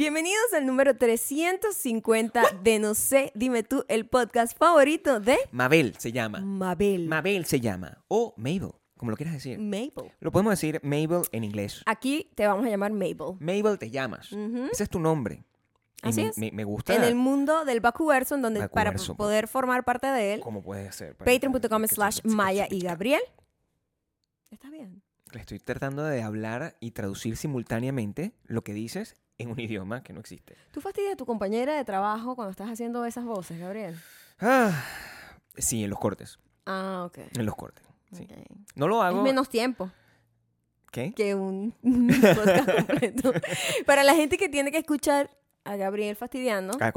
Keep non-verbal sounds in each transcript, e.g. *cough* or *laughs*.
Bienvenidos al número 350 de No sé, dime tú, el podcast favorito de Mabel se llama. Mabel. Mabel se llama. O Mabel, como lo quieras decir. Mabel. Lo podemos decir Mabel en inglés. Aquí te vamos a llamar Mabel. Mabel te llamas. Ujú. Ese es tu nombre. Y Así me, es. me- me gusta. En el mundo del Bakuverso, en donde para Bakuverso, pues. poder formar parte de él, ¿Cómo puede ser? Para- patreon.com slash Maya y Gabriel. Está bien. Le estoy tratando de hablar y traducir simultáneamente lo que dices en un *laughs* idioma que no existe. ¿Tú fastidias a tu compañera de trabajo cuando estás haciendo esas voces, Gabriel? Ah, sí, en los cortes. Ah, ok. En los cortes. Sí. No lo Es hago. menos tiempo ¿Qué? que un *laughs* podcast completo. *laughs* Para la gente que tiene que escuchar a Gabriel fastidiando Ah,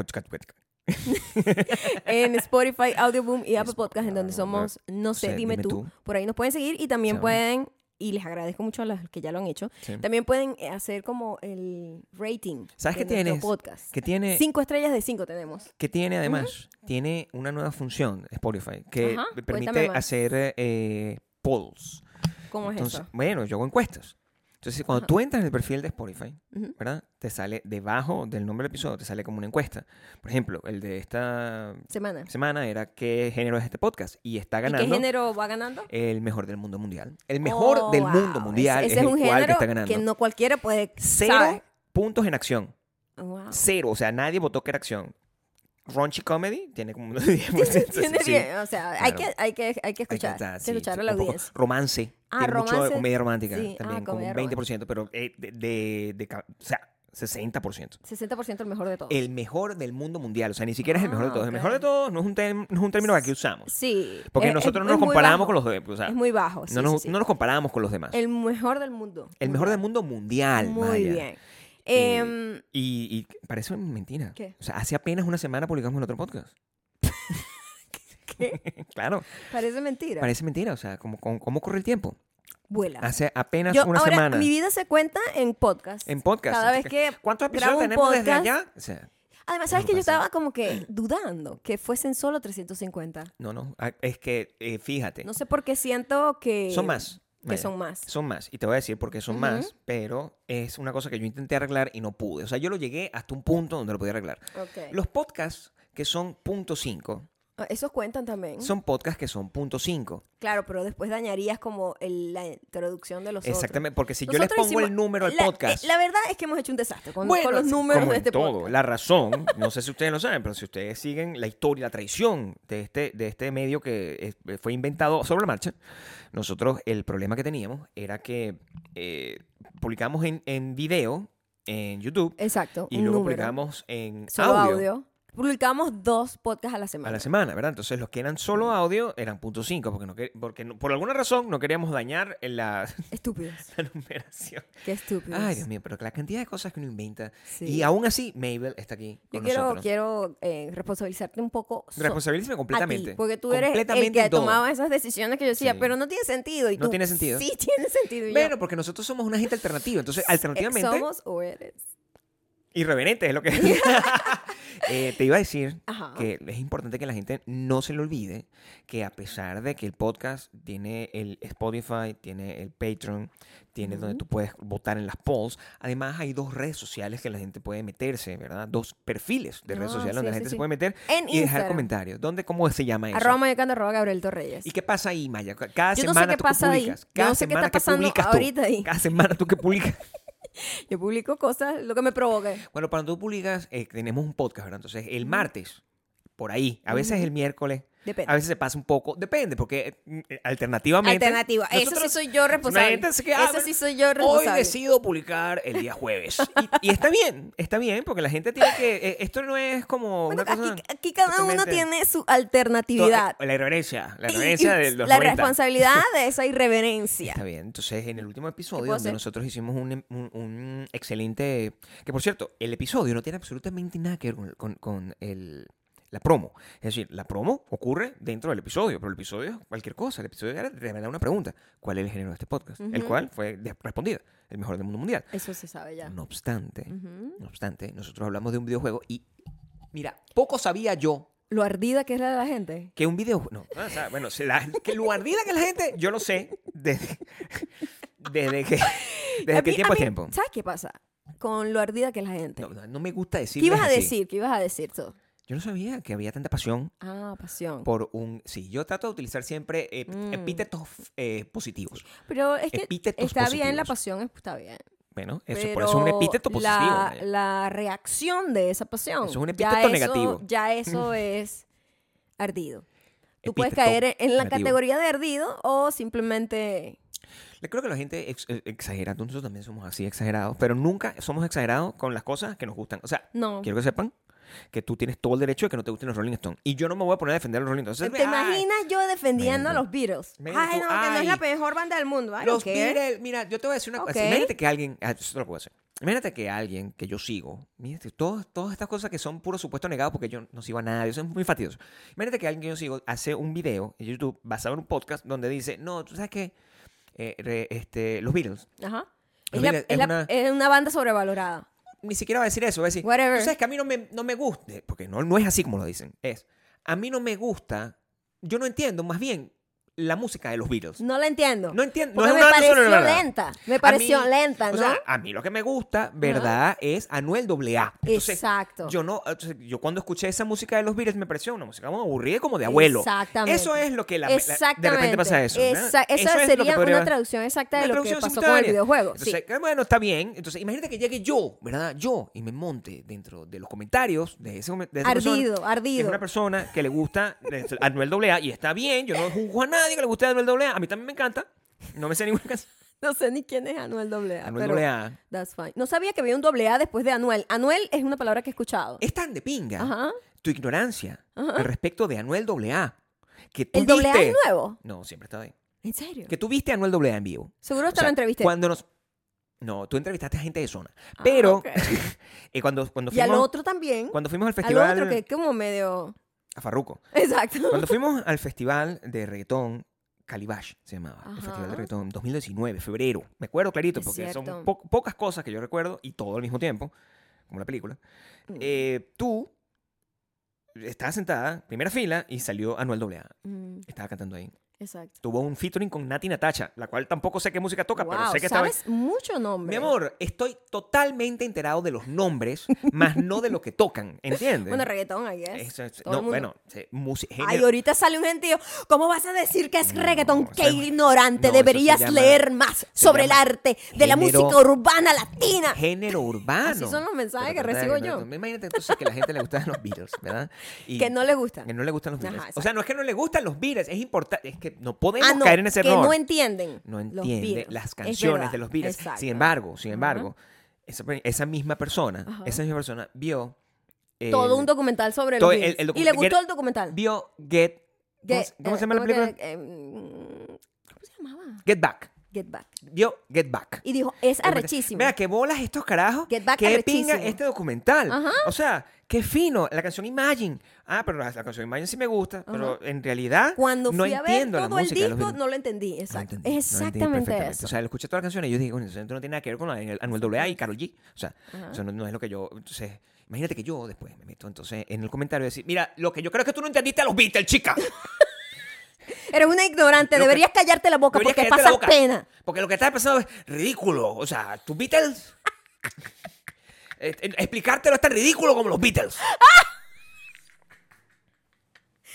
en Spotify, Audioboom y Apple Es- Podcast, en donde somos No sé, dime, tú. Por ahí nos pueden seguir y también pueden, y les agradezco mucho a los que ya lo han hecho, Sí. también pueden eh, hacer como el rating. ¿Sabes de qué tienes? podcast. Que tiene, Cinco estrellas de cinco tenemos. que tiene además, tiene una nueva función Spotify que Ajá, permite hacer eh, polls. ¿Cómo es eso? bueno, yo hago encuestas. Entonces, cuando Ajá. tú entras en el perfil de Spotify. ¿verdad? Te sale debajo del nombre del episodio, te sale como una encuesta. Por ejemplo, el de esta Semana. semana era ¿qué género es este podcast? Y está ¿Y ganando qué género va ganando? el mejor del mundo mundial. El mejor Oh, del wow. mundo mundial Ese, es, ese el un cual que género está ganando. que no cualquiera puede Cero ¿sabe? puntos en acción. Wow. Cero. O sea, nadie votó que era acción. Raunchy Comedy tiene como unos *laughs* 10%. Tiene sí. bien, o sea, hay, claro. que, hay, que, hay que Hay que escuchar, hay que sí, escuchar a la audiencia. Romance. Ah, tiene mucho de romance. comedia romántica Sí, ah, también, como comedia un 20%, pero eh, de, de, de o sea, 60%. 60% el mejor de todos. El mejor del mundo mundial. O sea, ni siquiera es el mejor de Ah, todos. El ok. mejor de todos no es un, no es un término que aquí usamos. Sí. Porque es- nosotros no nos comparamos bajo. con los demás. O sea, Es muy bajo, sí, no, nos, sí, sí. no nos comparamos con los demás. El, El mejor del mundo. mejor del mundo mundial. Muy Maya. bien. Eh, Em, Y, y parece mentira. ¿Qué? O sea, hace apenas una semana publicamos el otro podcast. *laughs* ¿Qué? *laughs* claro, Parece mentira. parece mentira. O sea, ¿cómo, cómo, cómo corre el tiempo? Vuela. Hace apenas Yo, una ahora, semana. mi vida se cuenta en podcast. En podcast. Cada vez que *laughs* ¿Cuántos episodios tenemos desde podcast- allá? O sea, Además, ¿sabes que yo estaba como que dudando que fuesen solo 350? no, no. ah, Es que, eh, fíjate, No sé por qué siento que... son más. Que son más. Son más. Y te voy a decir por qué son más, pero es una cosa que yo intenté arreglar y no pude. O sea, yo lo llegué hasta un punto donde lo podía arreglar. Los podcasts que son punto .5 Ah, Esos cuentan también. son podcasts que son punto .5. Claro, pero después dañarías como el- la introducción de los otros. Exactamente, porque si yo les Nosotros pongo el número al la, podcast... eh, La verdad es que hemos hecho un desastre con, Bueno, con los números como de en este todo. podcast. La razón, *laughs* no sé si ustedes lo saben, pero si ustedes siguen la historia, la tradición de este, de este medio que es- fue inventado sobre la marcha, nosotros el problema que teníamos era que eh, publicamos en, en video en YouTube Exacto. y un luego número. publicamos en Solo audio, audio. Publicamos dos podcasts a la semana. a la semana, ¿verdad? Entonces los que eran solo audio eran punto .5 porque, no, porque no- por alguna razón no queríamos dañar la, *laughs* Estúpidos. la numeración. Qué estúpidos. Ay, Dios mío, pero la cantidad de cosas que uno inventa. Sí. Y aún así, Mabel está aquí Yo con quiero, nosotros. quiero eh, responsabilizarte un poco so- Responsabilízame a completamente. ti, porque tú eres el Completamente que todo. tomaba esas decisiones que yo decía, Sí. pero no tiene sentido. Y No tú, tiene sentido. Sí *laughs* tiene sentido. Bueno, porque nosotros somos una gente alternativa. Entonces, alternativamente, ¿Somos o eres? Irreverente es lo que. *laughs* *laughs* Eh, te iba a decir Ajá. que es importante que la gente no se le olvide que a pesar de que el podcast tiene el Spotify, tiene el Patreon, tiene donde tú puedes votar en las polls, además hay dos redes sociales que la gente puede meterse, ¿verdad? Dos perfiles de redes Ah, sociales sí, donde la gente sí. se puede meter En y dejar comentarios. ¿Dónde, ¿Cómo se llama eso? Arroba mayocando, arroba Gabriel Torreyes. ¿Y qué pasa ahí, Maya? Cada Yo no sé semana qué tú que pasa ahí. publicas. Cada no sé qué está que pasando publicas tú. ahorita ahí. Cada semana tú que publicas. *laughs* *laughs* Yo publico cosas, lo que me provoque. Bueno, cuando tú publicas, eh, tenemos un podcast, ¿verdad? Entonces, el martes, por ahí, a veces el miércoles, Depende. a veces se pasa un poco, depende, porque eh, alternativamente. Alternativa. Eso sí soy yo responsable. gente se queda, Eso sí soy yo Hoy responsable. decido publicar el día jueves. Y, y está bien, está bien, porque la gente tiene que. eh, esto no es como Bueno, una cosa. aquí, aquí cada uno tiene su alternatividad. La irreverencia, la irreverencia de los la 90. responsabilidad de *laughs* esa irreverencia. Está bien. Entonces, en el último episodio, donde nosotros hicimos un, un- un excelente. Que por cierto, el episodio no tiene absolutamente nada que ver con, con- con el, la promo. Es decir, la promo ocurre dentro del episodio, pero el episodio es cualquier cosa. El episodio era de verdad una pregunta: ¿Cuál es el género de este podcast? El cual fue respondido: el mejor del mundo mundial. Eso se sabe ya. No obstante, no obstante, nosotros hablamos de un videojuego y. Mira, poco sabía yo Lo ardida que es la de la gente. que un videojuego. No, o sea, bueno, la- que lo ardida que la gente, yo lo sé desde, desde que. Desde que mí- tiempo a es tiempo. ¿Sabes qué pasa? con lo ardida que es la gente. No, no, no me gusta decir. ¿Qué ibas a decir? ¿Qué ibas a decir tú? Yo no sabía que había tanta pasión Ah, pasión. por un... Sí, yo trato de utilizar siempre ep- Mm. epítetos eh, positivos. Pero es que epítetos está bien la pasión, está bien. Bueno, eso Pero por eso es un epíteto positivo. La, vaya. la reacción de esa pasión. Eso es un ya epíteto eso- negativo. Ya *laughs* eso es ardido. Tú puedes caer en la negativo. categoría de ardido o simplemente... Le creo que la gente ex- eh, exagera, nosotros también somos así exagerados, pero nunca somos exagerados con las cosas que nos gustan. O sea, No. quiero que sepan que tú tienes todo el derecho de que no te gusten los Rolling Stones. Y yo no me voy a poner a defender a los Rolling Stones. ¿Te Entonces, ay, imaginas yo defendiendo a los Beatles? Imagínate Ay, no, que no es la mejor banda del mundo. I Los. Beatles, mira, yo te voy a decir una cosa. Imagínate que alguien, ah, esto lo puedo hacer. Imagínate que alguien que yo sigo, mírate, todas, todas estas cosas que son puro supuesto negado porque yo no sigo a nadie, eso es muy fastidioso. Imagínate que alguien que yo sigo hace un video en YouTube basado en un podcast donde dice, no, tú sabes que este, los Beatles, Ajá. Los Es, la- Beatles es es la- una- es una banda sobrevalorada. Ni siquiera va a decir eso, va a decir, Whatever. tú sabes que a mí no me, no me gusta, porque no, no es así como lo dicen, es, a mí no me gusta, yo no entiendo más bien la música de los Beatles. No la entiendo. No entiendo, no me una pareció sonora. lenta. Me pareció mí- lenta, O ¿no? sea, a mí lo que me gusta, ¿verdad? Es Anuel AA. Entonces, Exacto. Yo no, yo cuando escuché esa música de los Beatles me pareció una música como aburrida como de abuelo. Exactamente. Eso es lo que la, la- Exactamente. de repente pasa eso. Esa, esa Eso es sería podría- una traducción exacta de lo que pasó con el videojuego. Entonces, sí. bueno, está bien. Entonces, imagínate que llegue yo, ¿verdad? Yo, y me monte dentro de los comentarios de, ese, de esa persona, Ardido, Es una persona que le gusta Anuel AA y está bien. Yo no juzgo a nadie que le guste Anuel AA. A mí también me encanta. No me sé ninguna canción. *laughs* No sé ni quién es Anuel AA. Anuel pero AA. That's fine. No sabía que había un doble A después de Anuel. Anuel es una palabra que he escuchado. Es tan de pinga Ajá. tu ignorancia al respecto de Anuel AA. Que tú ¿El viste- es nuevo? No, siempre está ahí. ¿En serio? Que tú viste a Anuel AA en vivo. Seguro O hasta sea, lo entrevisté. Cuando nos... No, tú entrevistaste a gente de zona. Ah, Pero ok. *laughs* eh, cuando, cuando, Y al fuimos, otro también. cuando fuimos al Al festival... otro que como medio... A Farruko. Exacto. Cuando fuimos al festival de reggaetón, Calibash se llamaba, el Ajá. festival de reggaetón, 2019, febrero. Me acuerdo clarito Es porque son cierto. po- pocas cosas que yo recuerdo y todo al mismo tiempo, como la película. Mm. Eh, tú estabas sentada, primera fila, y salió Anuel AA. Mm, Estaba cantando ahí. Exacto. Tuvo un featuring con Nati Natacha, la cual tampoco sé qué música toca, pero Wow, sé que estaba... sabes mucho nombre. Mi amor, estoy totalmente enterado de los nombres, más no de lo que tocan, ¿entiendes? Bueno, reggaetón. Eso es- no, bueno, sí, música, Ay, ahorita sale un gentío. ¿Cómo vas a decir que es No, reggaetón? ¡Qué es- ignorante! no, Deberías llama- leer más sobre el arte de la género- música urbana latina. género urbano. Así son los mensajes Pero que recibo yo. Imagínate entonces que a la gente le gustan los Beatles, ¿verdad? *laughs* Y Que no le gustan. que no le gustan los Ajá, Beatles. o exacto. sea, no es que no le gustan los Beatles, es importante, es que no podemos Ah, no, caer en ese que error. no entienden. no los entiende Beatles. las Es canciones de los Beatles. exacto. Sin embargo, sin embargo, esa, esa misma persona, Ajá. esa misma persona vio el- Todo un documental sobre los el- Beatles. el y le gustó Get- el documental. vio Get ¿Cómo, Get- cómo eh, se llama la ¿cómo película? que- eh, mm, ¿Cómo se llamaba? Get Back. Get Back. Vio Get Back. Y dijo, es arrechísimo. Mira, qué bolas estos carajos. Get Back qué pinga este documental. Ajá. O sea, qué fino. La canción Imagine. Ah, pero la, la canción Imagine sí me gusta. Pero en realidad Cuando no fui a ver todo el música los disco, no lo entendí. No Exacto. no entendí exactamente perfectamente. eso. O sea, lo escuché toda la canción y yo digo, "Coño, eso no tiene nada que ver con la de Anuel AA y Karol G. O sea, Ajá. eso no, no es lo que yo... Entonces, imagínate que yo después me meto entonces en el comentario y decir, mira, lo que yo creo es que tú no entendiste a los Beatles, chica. *laughs* Eres una ignorante. Lo que- Deberías callarte la boca porque pasas boca. pena. Porque lo que estás pensando es ridículo. O sea, tus Beatles... *laughs* eh, eh, explicártelo es tan ridículo como los Beatles.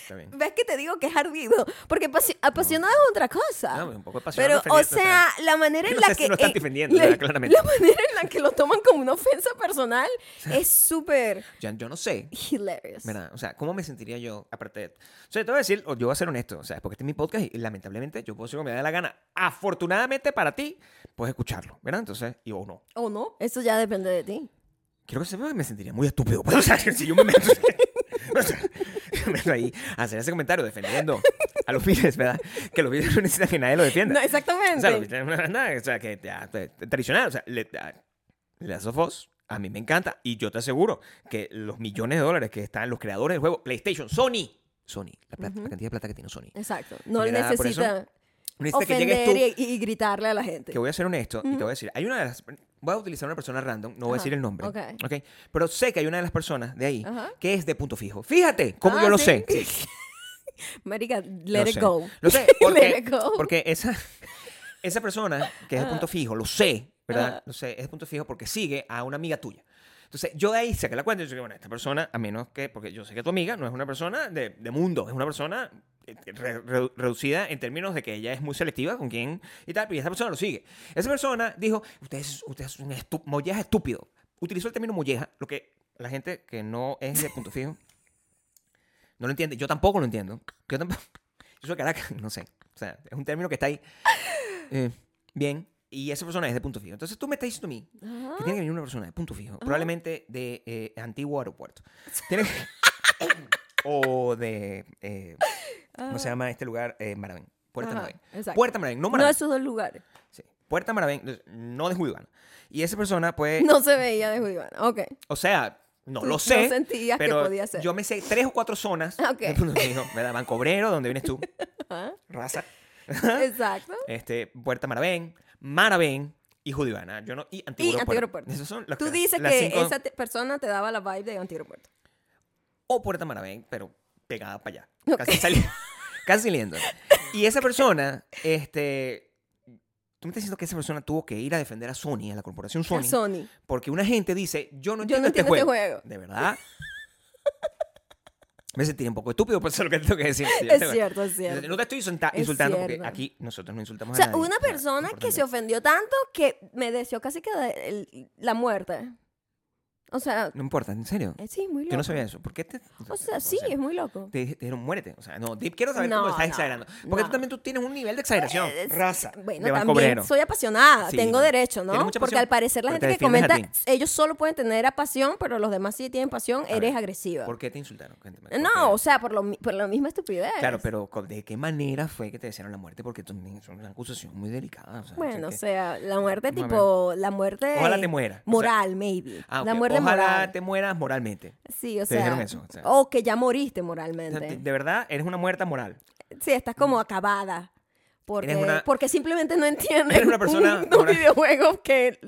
Está bien. ¿Ves que te digo que es ardido? Porque apasi- apasionado es otra cosa. No, un poco apasionado Pero, o defendiendo, o sea, sea, la manera en no *laughs* la que. lo estás eh, defendiendo, la. Claramente. la manera en la que lo toman como una ofensa personal *laughs* es súper Yo, yo no sé. hilarious. ¿verdad? O sea, ¿cómo me sentiría yo aparte de O sea, te voy a decir, yo voy a ser honesto, o sea, porque este es mi podcast y lamentablemente yo puedo decir como me da la gana. Afortunadamente para ti, puedes escucharlo, ¿verdad? Entonces, y o no. ¿O no? Eso ya depende de ti. Quiero que sepas que me sentiría muy estúpido. Pues, o sea, *laughs* si yo me meto, *laughs* *laughs* ahí hacer ese comentario defendiendo a los Beatles, ¿verdad? Que los Beatles no necesitan que nadie lo defienda. No, O sea, exactamente. los Beatles es una banda, o sea, que tradicional. O sea, le, a- Last of Us, a mí me encanta. Y yo te aseguro que los millones de dólares que están los creadores del juego, PlayStation, Sony, Sony, la, plata- la cantidad de plata que tiene Sony. Exacto. No eso, necesita Necesita que llegues ofender tú, y, y gritarle a la gente. que voy a ser honesto y te voy a decir, hay una de las... Voy a utilizar una persona random, no voy a decir el nombre, ok. ¿ok? Pero sé que hay una de las personas de ahí Ajá. que es de punto fijo. Fíjate cómo Ah, yo lo ¿sí? sé. *laughs* Marica, Lo let it sé. go. Lo sé, *laughs* let porque, it go. porque esa, *laughs* esa persona que es de punto fijo, lo sé, ¿verdad? Ajá. No sé, es punto fijo porque sigue a una amiga tuya. Entonces, yo de ahí saqué la cuenta y yo dije, bueno, esta persona, a menos que, porque yo sé que tu amiga no es una persona de, de mundo, es una persona re- re- reducida en términos de que ella es muy selectiva con quién y tal, y esta persona lo sigue. Esa persona dijo, usted es, usted es un estu- molleja estúpido. Utilizó el término molleja, lo que la gente que no es de punto fijo *laughs* no lo entiende. Yo tampoco lo entiendo. Yo tampoco. *laughs* Yo soy Caracas, *laughs* no sé. O sea, es un término que está ahí. eh, bien. Y esa persona es de punto fijo. Entonces tú me estás diciendo a mí que tiene que venir una persona de punto fijo, probablemente de eh, antiguo aeropuerto. Tiene que- o de. eh, ¿Cómo se llama este lugar? Eh, Maravén. Puerta Ajá, Maravén. exacto. Puerta Maravén, no No Maravén. esos dos lugares. Sí. Puerta Maravén, no de Julián. Y esa persona, pues. No se veía de Julián. Ok. O sea, no Tú lo no sé. sentías que pero podía ser. Yo me sé tres o cuatro zonas *laughs* Ok. punto fijo. ¿Verdad? Bancobrero, donde vienes tú. *laughs* Raza. *laughs* Exacto. Este, Puerta Maravén, Maravén y Judivana. Yo no, y Antiguo Y Aeropuerto. Antiguo Aeropuerto. Tú que- dices las que cinco- esa persona te daba la vibe de Antiaeropuerto. o Puerta Maravén, pero pegada para allá. Casi, sali- *laughs* casi saliendo. Y esa persona, este. Tú me estás diciendo que esa persona tuvo que ir a defender a Sony, a la corporación A Sony, Sony. porque una gente dice, yo no Yo entiendo, no este, entiendo este juego. juego. De verdad. me sentí un poco estúpido, por eso es lo que tengo que decir. Sí, Es este- cierto, es cierto. No te estoy insulta- Es insultando porque aquí nosotros no insultamos O sea, a nadie. una Nada, persona que se ofendió tanto que me deseó casi que la muerte. O sea, No importa, en serio. eh, sí, muy loco. Yo no sabía eso. ¿Por qué te.? O sea, sí, es muy loco. Te, te dijeron muérete. O sea, no, Dip, quiero saber No, cómo estás no, exagerando. Porque no. tú también tú tienes un nivel de exageración. Eh, Raza. Bueno, de también soy apasionada, Sí, tengo derecho, ¿no? Tienes mucha Porque pasión, al parecer la pero te gente que defiendes a comenta, ellos solo pueden tener pasión, pero los demás sí tienen pasión, A eres ver, agresiva. ¿Por qué te insultaron? Cuéntame. ¿por No, o sea, por, lo, mi- por la misma estupidez. Claro, pero ¿con- ¿de qué manera fue que te desearon la muerte? Porque también es una acusación muy delicada. O sea, Bueno, o sea, la muerte Vamos a tipo, la muerte Ojalá te. O sea, moral, maybe. Ah, La muerte Ojalá moral. te mueras moralmente. Sí, o te sea, dijeron eso, o sea. o que ya moriste O sea, moralmente. de, verdad, eres una muerta moral. Sí, estás como acabada. Porque, una- porque simplemente no entiendes Eres una persona un- moral. videojuegos que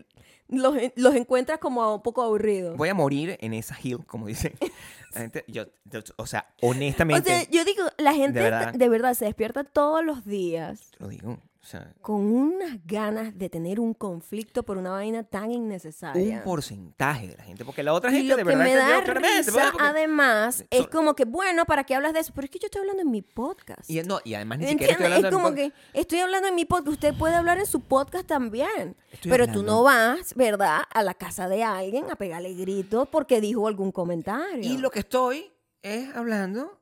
los, los encuentras como un poco aburridos. Voy a morir en esa hill, como dicen. *laughs* La gente, yo, yo- o sea, O honestamente, sea, yo digo, la gente De de verdad. verdad. se despierta todos los días lo digo. O sea, con unas ganas de tener un conflicto por una vaina tan innecesaria. un porcentaje de la gente, porque la otra Y gente lo de que verdad me da risa, además, So- es como que, bueno, ¿para qué hablas de eso? Pero es que yo estoy hablando en mi podcast. y, no, y además ni siquiera estoy hablando es como que estoy hablando en mi podcast. Usted puede hablar en su podcast también. Estoy pero tú no vas, ¿verdad?, a la casa de alguien a pegarle gritos porque dijo algún comentario. Y lo que estoy es hablando,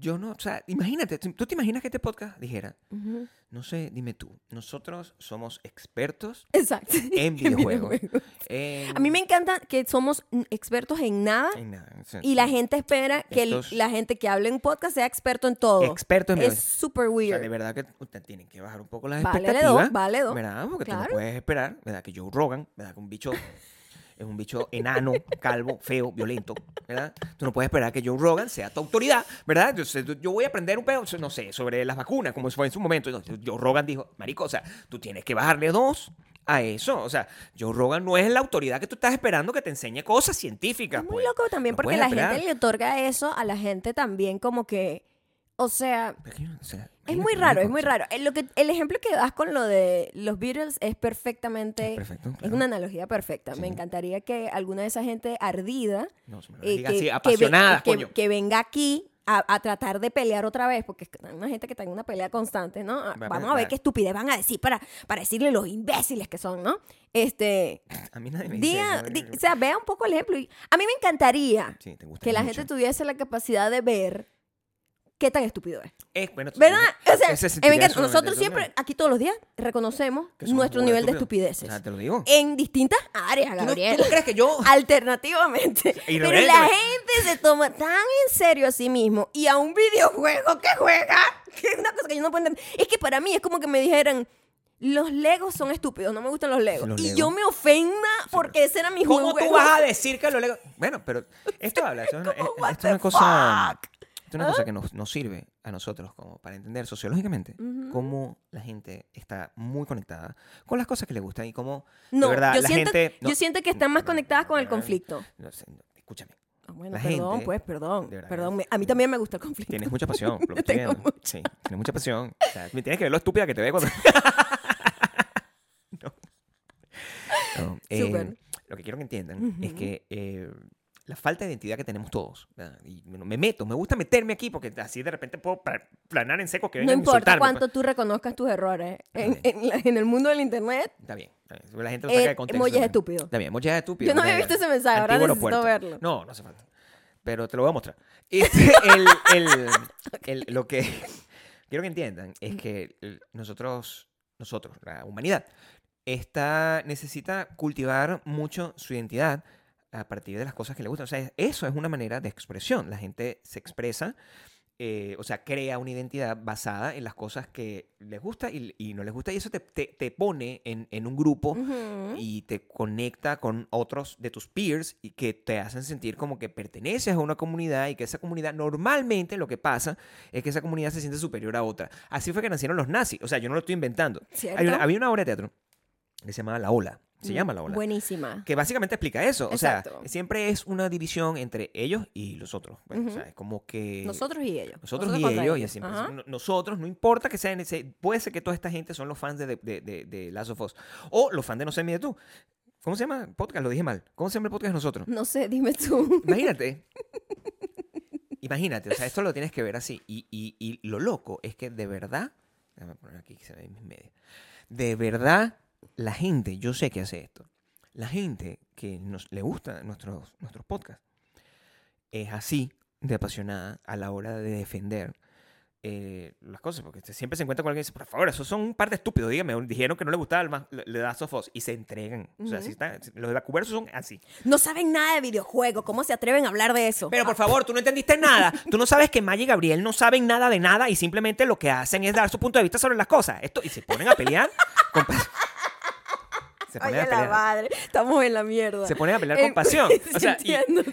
yo no, o sea, imagínate, ¿tú te imaginas que este podcast dijera, Ujú. no sé, dime tú, nosotros somos expertos Exacto. en *laughs* videojuegos. videojuegos. en- A mí me encanta que somos expertos en nada en y la gente espera que el- la gente que hable en podcast sea experto en todo. Experto en Es videojuegos. súper O sea, weird. de verdad que usted tiene que bajar un poco las Vale expectativas. dos, vale dos. ¿Verdad? Porque tú Claro. no puedes esperar, ¿verdad? Que Joe Rogan, ¿verdad? Que un bicho *laughs* es un bicho enano, calvo, feo, violento, ¿verdad? Tú no puedes esperar que Joe Rogan sea tu autoridad, ¿verdad? Tú- yo voy a aprender un pedo, no sé, sobre las vacunas, como fue en su momento. Joe Rogan dijo, marico, o sea, tú tienes que bajarle dos a eso. O sea, Joe Rogan no es la autoridad que tú estás esperando que te enseñe cosas científicas. Es muy pues. loco también No porque la esperar. gente le otorga eso a la gente también como que, o sea, es que, o sea, es imagínate, muy raro, es muy raro. El, lo que, el ejemplo que das con lo de los Beatles es perfectamente, Es perfecto, es una analogía perfecta. Me encantaría que alguna de esa gente ardida, No, se me lo eh, diga que, así, que ve- apasionada, que- coño. que venga aquí a, a tratar de pelear otra vez, porque es una gente que está en una pelea constante, ¿no? Vamos a ver va. qué estupidez van a decir para, para decirle los imbéciles que son, ¿no? Este, *laughs* A mí nadie me dice di- o sea, vea un poco el ejemplo. y- A mí me encantaría Sí, que la mucho. gente tuviese la capacidad de ver qué tan estúpido es. Eh, bueno, ¿Verdad? O sea, nosotros siempre, aquí todos los días, reconocemos nuestro nivel de estupideces. O sea, te lo digo. en distintas áreas, ¿Tú no, Gabriel. tú crees que yo...? *laughs* Alternativamente. Y Pero la gente se toma tan en serio a sí mismo y a un videojuego que juega, *laughs* que es una cosa que yo no puedo entender. Es que para mí es como que me dijeran, los Legos son estúpidos, no me gustan los Legos. Los y Legos. yo me ofenda porque ese era mi ¿Cómo juego. tú vas a decir que lo leo? Bueno, pero esto habla, esto es *laughs* una, esto es cosa, fuck? Es una cosa que nos, nos sirve a nosotros como para entender sociológicamente cómo la gente está muy conectada con las cosas que le gustan y cómo No, de verdad yo, la siento, gente yo siento que están más conectadas con el conflicto. No sé, no, escúchame, Ah, Bueno, La perdón, gente, pues, perdón. verdad Perdón, me- a mí también me gusta el conflicto. tienes mucha pasión, *laughs* lo que Tengo. Sí, tienes mucha pasión. O sea, tienes que ver lo estúpida que te ve cuando *laughs* *laughs* esto, eh, lo que quiero que entiendan es que eh, la falta de identidad que tenemos todos, y me me meto, me gusta meterme aquí porque así de repente puedo pla- planar en seco que No a importa insultarme, pues. cuánto tú reconozcas tus errores en, en en el mundo del internet. Está bien, está bien. La gente lo saca Eh, de contexto. también. estúpidos. Está bien, emojis estúpidos. Yo no había visto ese mensaje, ahora necesito verlo. No, no hace falta. Pero te lo voy a mostrar. Este, *laughs* el, el- el- lo que *laughs* quiero que entiendan es que nosotros, nosotros, la humanidad, está, necesita cultivar mucho su identidad a partir de las cosas que le gustan. O sea, eso es una manera de expresión. La gente se expresa, eh, o sea, crea una identidad basada en las cosas que les gusta y, y no les gusta. Y eso te, te- te pone en, en un grupo y te conecta con otros de tus peers y que te hacen sentir como que perteneces a una comunidad y que esa comunidad normalmente lo que pasa es que esa comunidad se siente superior a otra. Así fue que nacieron los nazis. O sea, yo no lo estoy inventando. Había una obra de teatro que se llamaba La Ola. Se llama La Ola. Buenísima. Que básicamente explica eso. O sea, Exacto. siempre es una división entre ellos y los otros. Bueno, O sea, es como que... Nosotros y ellos. Nosotros, y ellos, y siempre nosotros, no importa que sean ese, puede ser que toda esta gente son los fans de, de, de, de Last of Us, o los fans de No sé, mide tú. ¿Cómo se llama el podcast? Lo dije mal. ¿Cómo se llama el podcast nosotros? No sé, dime tú. Imagínate. *laughs* Imagínate, o sea, esto lo tienes que ver así. Y, y, y lo loco es que de verdad, déjame poner aquí que se ve en mis medios. De verdad, la gente, yo sé que hace esto. La gente que nos, le gusta nuestros, nuestros podcasts es así de apasionada a la hora de defender eh, las cosas, porque siempre se encuentra con alguien y dice, por favor, esos son un par de estúpidos, dígame, dijeron que no le gustaba el, más- le, da sofos y se entregan. O sea, Ujú. si está, los son así. No saben nada de videojuegos. ¿Cómo se atreven a hablar de eso? Pero por favor, tú no entendiste nada. Tú no sabes que Maya y Gabriel no saben nada de nada y simplemente lo que hacen es dar su punto de vista sobre las cosas. Esto, y se ponen a pelear. con se ponen Oye, a la madre. Estamos en la mierda. Se ponen a pelear Eh, con pasión. sí, *laughs* O sea,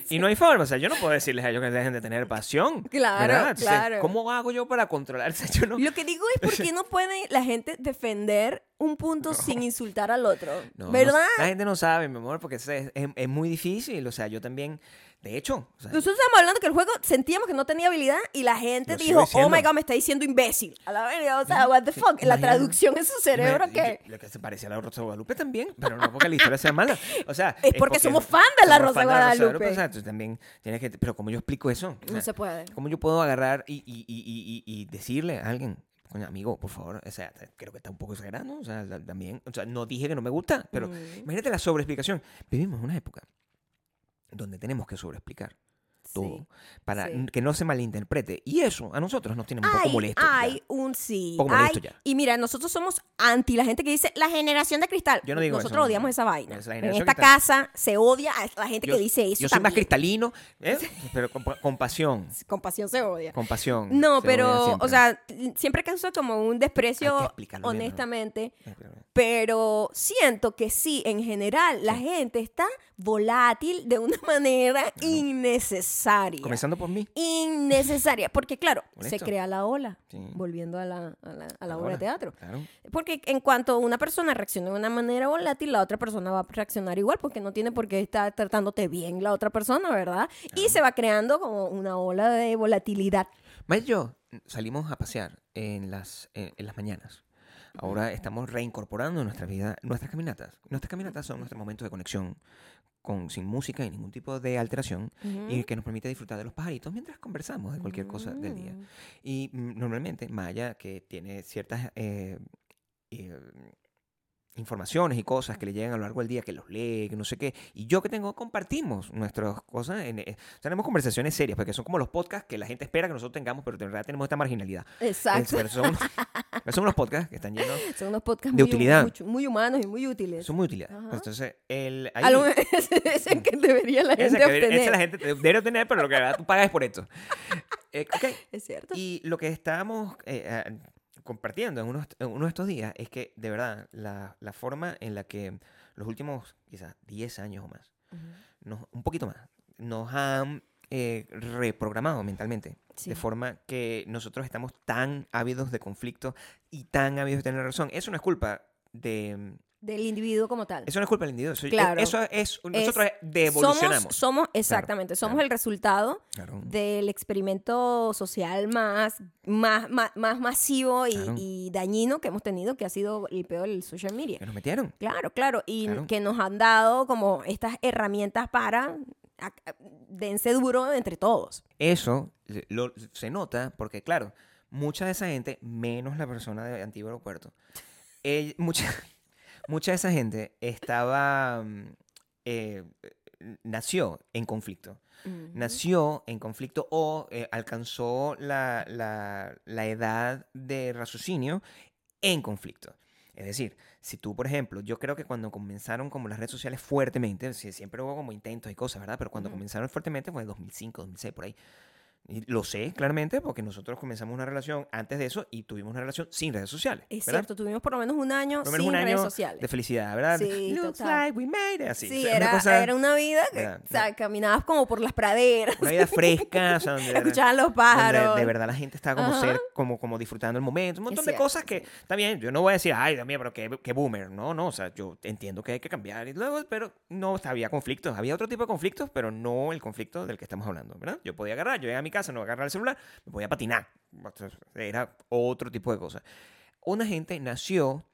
y, no hay forma. O sea, yo no puedo decirles a ellos que dejen de tener pasión. Claro, ¿verdad? Entonces, claro. ¿Cómo hago yo para controlar? O sea, *laughs* yo no, Lo que digo es por qué no puede la gente defender un punto sin insultar al otro. no- ¿Verdad? la gente no sabe, mi amor, porque es, es- es muy difícil. O sea, yo también, de hecho, o sea, Nosotros estábamos hablando que el juego sentíamos que no tenía habilidad y la gente dijo, oh my god, me está diciendo imbécil. A la verga, o sea, what the fuck. La Imagínate. traducción en su cerebro que... Lo que se parecía a la Rosa de Guadalupe también, pero no porque la historia sea mala. O sea, *laughs* Es porque somos fan de la Rosa de Guadalupe. o sea, entonces también tienes que. Pero ¿cómo yo explico eso? O No sea, se puede. ¿Cómo yo puedo agarrar y, y- y- y- decirle a alguien, coño, amigo, por favor, o sea, creo que está un poco exagerado, ¿no? O sea, la- también, o sea, no dije que no me gusta, pero Mm. imagínate la sobreexplicación. Vivimos en una época donde tenemos que sobreexplicar todo Sí. para sí. que no se malinterprete. Y eso a nosotros nos tiene un poco Hay, molestos. ya. hay un sí. Un poco molesto hay- ya. Y mira, nosotros somos anti la gente que dice la generación de cristal. Yo no digo nosotros eso, odiamos no. esa vaina. Es En esta casa se odia a la gente que dice eso. Yo soy más cristalino, ¿eh? *laughs* pero con, con pasión. Con pasión se odia. Con pasión. No, se pero, o sea, siempre causó como un Hay desprecio, explicarlo bien, ¿no? honestamente. Pero siento que sí, en general, la gente está volátil de una *laughs* manera innecesaria. Comenzando por mí. Innecesaria. Porque, claro, se crea la ola. Sí. Volviendo a la, a la, a la obra de teatro. Claro. Porque en cuanto una persona reacciona de una manera volátil, la otra persona va a reaccionar igual, porque no tiene por qué estar tratándote bien la otra persona, ¿verdad? Y se va creando como una ola de volatilidad. Más yo salimos a pasear en las, en, en las mañanas. Ahora estamos reincorporando nuestra vida nuestras caminatas. Nuestras caminatas son nuestros momentos de conexión con, sin música y ningún tipo de alteración y que nos permite disfrutar de los pajaritos mientras conversamos de cualquier cosa del día. Mm. Y mm, normalmente Maya, que tiene ciertas eh, eh, informaciones y cosas que le llegan a lo largo del día, que los lee, que no sé qué, y yo que tengo, compartimos nuestras cosas. En, eh, tenemos conversaciones serias, porque son como los podcasts que la gente espera que nosotros tengamos, pero en realidad tenemos esta marginalidad. Es- Exacto. pero son, *laughs* son unos podcasts que están llenos, Son unos podcasts De muy, utilidad. muy, muy humanos y muy útiles. son muy útiles. Ajá. Entonces, el, ahí, A lo mejor ese es el que debería la ese gente que debería- ese obtener. la gente debe tener, pero lo que tú pagas es por esto. *laughs* Eh, ok, Es cierto. Y lo que estábamos eh, eh, compartiendo en uno, en uno de estos días es que, de verdad, la, la forma en la que los últimos, quizás 10 años o más, nos, un poquito más, nos han eh, reprogramado mentalmente. Sí. De forma que nosotros estamos tan ávidos de conflicto y tan ávidos de tener razón. Eso no es culpa de, del individuo como tal. Eso no es culpa del individuo. Eso, Claro. eso es. Nosotros Es- devolucionamos. Somos, somos exactamente, somos claro. el resultado Claro. del experimento social más, más, más, más masivo y, Claro. y dañino que hemos tenido, que ha sido el peor del social media. Que nos metieron. Claro, claro. Y Claro. que nos han dado como estas herramientas para a- a- dense duro entre todos. Eso lo- se nota porque, claro, mucha de esa gente, menos la persona de Antiguo Aeropuerto, ell- mucha, mucha de esa gente estaba. mm, eh, nació en conflicto. Nació en conflicto o eh, alcanzó la, la- la edad de raciocinio en conflicto. Es decir, si tú, por ejemplo, yo creo que cuando comenzaron como las redes sociales fuertemente, siempre hubo como intentos y cosas, ¿verdad? Pero cuando Ujú. comenzaron fuertemente fue en 2005, 2006, por ahí. Y lo sé claramente porque nosotros comenzamos una relación antes de eso y tuvimos una relación sin redes sociales. Es ¿verdad? cierto, tuvimos por lo menos un año menos sin un año redes sociales. de felicidad, ¿verdad? Sí, Looks total. like we made it. Así. Sí, o sea, una era, cosa- era una vida que, Verdad, o sea, caminabas como por las praderas, una vida fresca, o sea, *laughs* donde, escuchaban los donde pájaros. de verdad la gente estaba como, ser, como, como disfrutando el momento, un montón de cierto, cosas que, bien, yo no voy a decir, ay, Dios mío, pero qué, qué boomer, no, no, o sea, yo entiendo que hay que cambiar, y luego, pero no, había conflictos, había otro tipo de conflictos, pero no el conflicto del que estamos hablando, ¿verdad? Yo podía agarrar, yo llegué a mi casa, no voy a agarrar el celular, me podía patinar, era otro tipo de cosas. Una gente nació,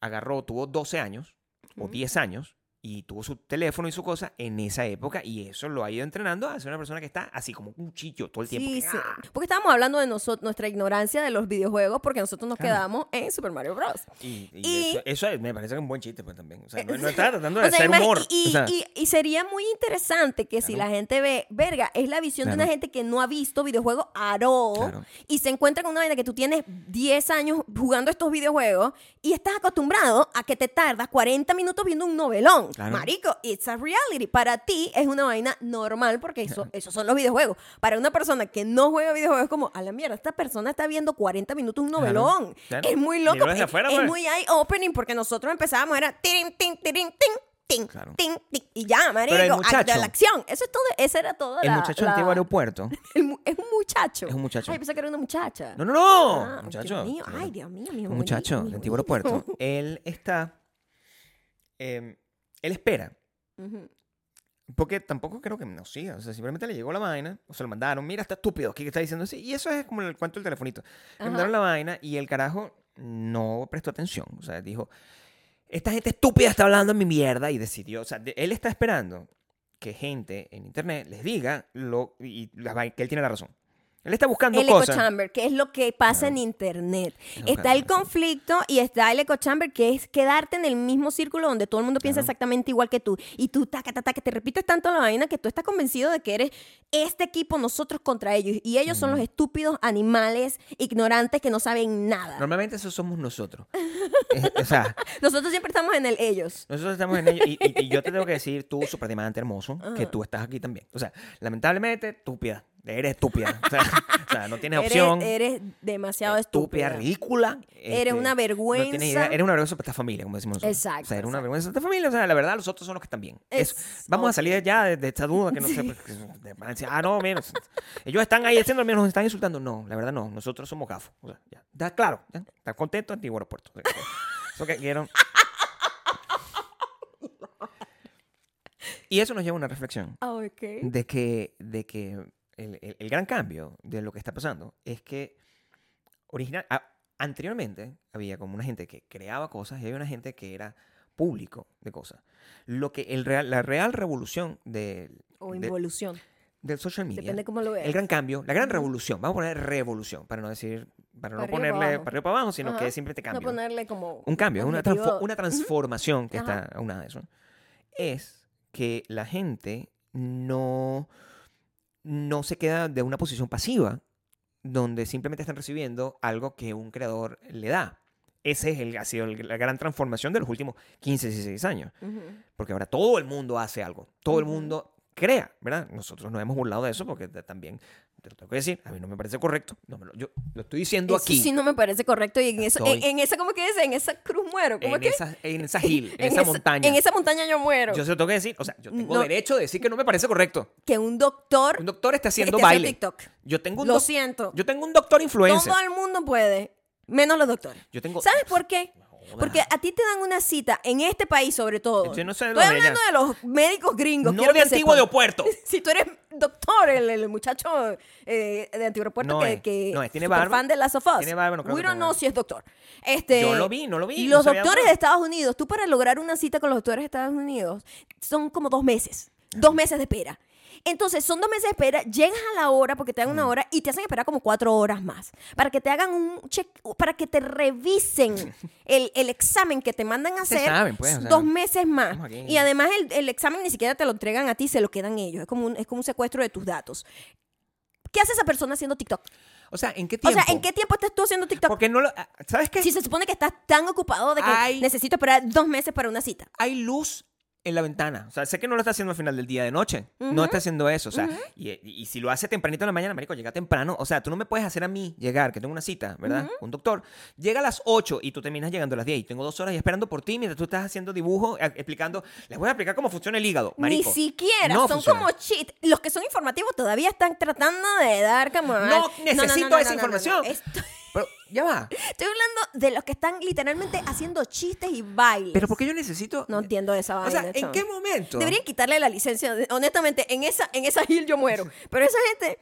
agarró, tuvo 12 años o 10 años y tuvo su teléfono y su cosa en esa época y eso lo ha ido entrenando a ser una persona que está así como un chillo todo el tiempo. Sí, sí. ¡ah! Porque estábamos hablando de nosotros, nuestra ignorancia de los videojuegos, porque nosotros nos quedamos en Super Mario Bros. Y, y Y- eso, eso me parece que es un buen chiste pues también. O sea, no, Eh, no sí. estaba tratando O de sea, hacer humor. Y, o sea, y- y sería muy interesante que si la gente ve, verga, es la visión de una gente que no ha visto videojuegos all, Claro. y se encuentra con una vaina que tú tienes 10 años jugando estos videojuegos y estás acostumbrado a que te tardas 40 minutos viendo un novelón. Claro. Marico, it's a reality. Para ti es una vaina normal porque eso, *laughs* esos son los videojuegos. Para una persona que no juega videojuegos es como, a la mierda, esta persona está viendo 40 minutos un novelón. claro. Es muy loco. Es, afuera, es pues. muy eye-opening porque nosotros empezábamos, era tirin, tin, tirin, tin, tin, Claro. tin, tin, y ya, marico, Pero el a- muchacho- de la acción. Eso es todo, ese era todo el la- muchacho la- antiguo aeropuerto. *laughs* el es un muchacho. Es un muchacho. Ay, pensé que era una muchacha. No, no, no. Ah, muchacho. Dios mío. Ay, Dios mío, mi Un muchacho juvenil, de antiguo aeropuerto. *laughs* Él está. eh, él espera. Porque tampoco creo que no siga. O sea, simplemente le llegó la vaina, o se lo mandaron. Mira, está estúpido. ¿Qué está diciendo así? Y eso es como el cuento del telefonito. Le mandaron la vaina y el carajo no prestó atención. O sea, dijo: Esta gente estúpida está hablando mi mierda. Y decidió. O sea, de- él está esperando que gente en internet les diga lo, y la que él tiene la razón. Él está buscando El echo cosas. chamber, que es lo que pasa en internet. Es lo Está que el conflicto y está el echo chamber, que es quedarte en el mismo círculo donde todo el mundo piensa exactamente igual que tú. Y tú, taca, taca, taca, te repites tanto la vaina que tú estás convencido de que eres este equipo, nosotros contra ellos. Y ellos son los estúpidos animales ignorantes que no saben nada. Normalmente esos somos nosotros. *laughs* O sea, Nosotros siempre estamos en el ellos. nosotros estamos en ello. Y, y- y yo te tengo que decir, tú, super hermoso, que tú estás aquí también. O sea, lamentablemente, estúpida. Eres estúpida. O sea, o sea, no tienes Eres, opción. eres demasiado estúpida, estúpida. ridícula. Eres una No tienes vergüenza. idea. Eres una vergüenza para esta familia, como decimos nosotros. Exacto, O sea, eres una vergüenza para esta familia. O sea, la verdad, los otros son los que están bien. Es- Eso. Vamos a salir ya de, de esta duda que no sé. porque decir, ah, no, mira. Ellos están ahí haciendo, mira, nos están insultando. No, la verdad no. Nosotros somos gafos. O sea, ya. Está claro. Ya. Está contento, antiguo aeropuerto. O sea, Eso que quiero. Y eso nos lleva a una reflexión Ah, ok. de que, de que el, el- el gran cambio de lo que está pasando es que original, a- anteriormente había como una gente que creaba cosas y había una gente que era público de cosas. Lo que el real, la real revolución del, O de- involución. del social media, Depende cómo lo veas. el gran cambio, la gran revolución, vamos a poner revolución, para no decir, para no Para arriba o para ponerle abajo. para arriba para abajo, sino Ajá. que simplemente No cambio. ponerle como... Un cambio, una, transfo- una transformación que Ajá. está aunada a eso. Es que la gente no, no se queda de una posición pasiva donde simplemente están recibiendo algo que un creador le da. Ese es el, ha sido la gran transformación de los últimos 15, 16 años. Porque ahora todo el mundo hace algo. Todo el mundo crea, ¿verdad? Nosotros nos hemos burlado de eso porque también, te lo tengo que decir, a mí no me parece correcto. No me lo- yo lo estoy diciendo Eso aquí. sí no me parece correcto. Y en, eso, en, esa, ¿cómo que es? En esa cruz muero. ¿Cómo en, que? esa, en esa *laughs* hill, en, esa, esa- montaña. En esa montaña yo muero. Yo se lo tengo que decir. O sea, yo tengo No. derecho de decir que no me parece correcto. que un doctor Un doctor está haciendo esté haciendo baile. TikTok. Yo tengo un, Lo siento. yo tengo un doctor influencer. Todo el mundo puede, menos los doctores. Yo tengo. ¿Sabes por qué? Porque a ti te dan una cita en este país, sobre todo. Yo no sé de Estoy hablando de los médicos gringos. No de antiguo de Opuerto. *laughs* Si tú eres doctor, el, el muchacho eh, de Antiguo Aeropuerto No que, es, que no es, tiene super barba. fan de Last of Us. Tiene barba, no creo We que don't tenga know barba. si es doctor. Este, Yo lo vi, no lo vi, Y no los doctores de Estados Unidos, tú para lograr una cita con los doctores de Estados Unidos, son como dos meses. Dos meses de espera. Entonces, son dos meses de espera, llegas a la hora porque te dan una hora y te hacen esperar como cuatro horas más. Para que te hagan un check, para que te revisen *laughs* el, el examen que te mandan a hacer saben, pues, o sea, dos meses más. Y además el, el examen ni siquiera te lo entregan a ti, se lo quedan ellos. Es como un, es como un secuestro de tus datos. ¿Qué hace esa persona haciendo TikTok? O sea, ¿en qué O tiempo? sea, ¿en qué tiempo estás tú haciendo TikTok? Porque no lo... ¿Sabes qué? Si se supone que estás tan ocupado de que necesito esperar dos meses para una cita. hay luz en la ventana. O sea, sé que no lo está haciendo al final del día de noche. No está haciendo eso. O sea, y, y- y si lo hace tempranito en la mañana, marico, llega temprano. O sea, tú no me puedes hacer a mí llegar, que tengo una cita, ¿verdad? Con Un doctor. Llega a las 8 y tú terminas llegando a las 10. Y tengo dos horas y esperando por ti mientras tú estás haciendo dibujo, explicando. Les voy a explicar cómo funciona el hígado. Marico. Ni siquiera, No son funciona. como cheat. Los que son informativos todavía están tratando de dar como... No necesito esa información. Estoy, Pero, ya va. estoy hablando de los que están literalmente haciendo chistes y bailes. Pero porque yo necesito. No entiendo esa vaina. O sea, ¿en qué momento? Deberían quitarle la licencia. Honestamente, en esa, en esa hill yo muero. *laughs* Pero esa gente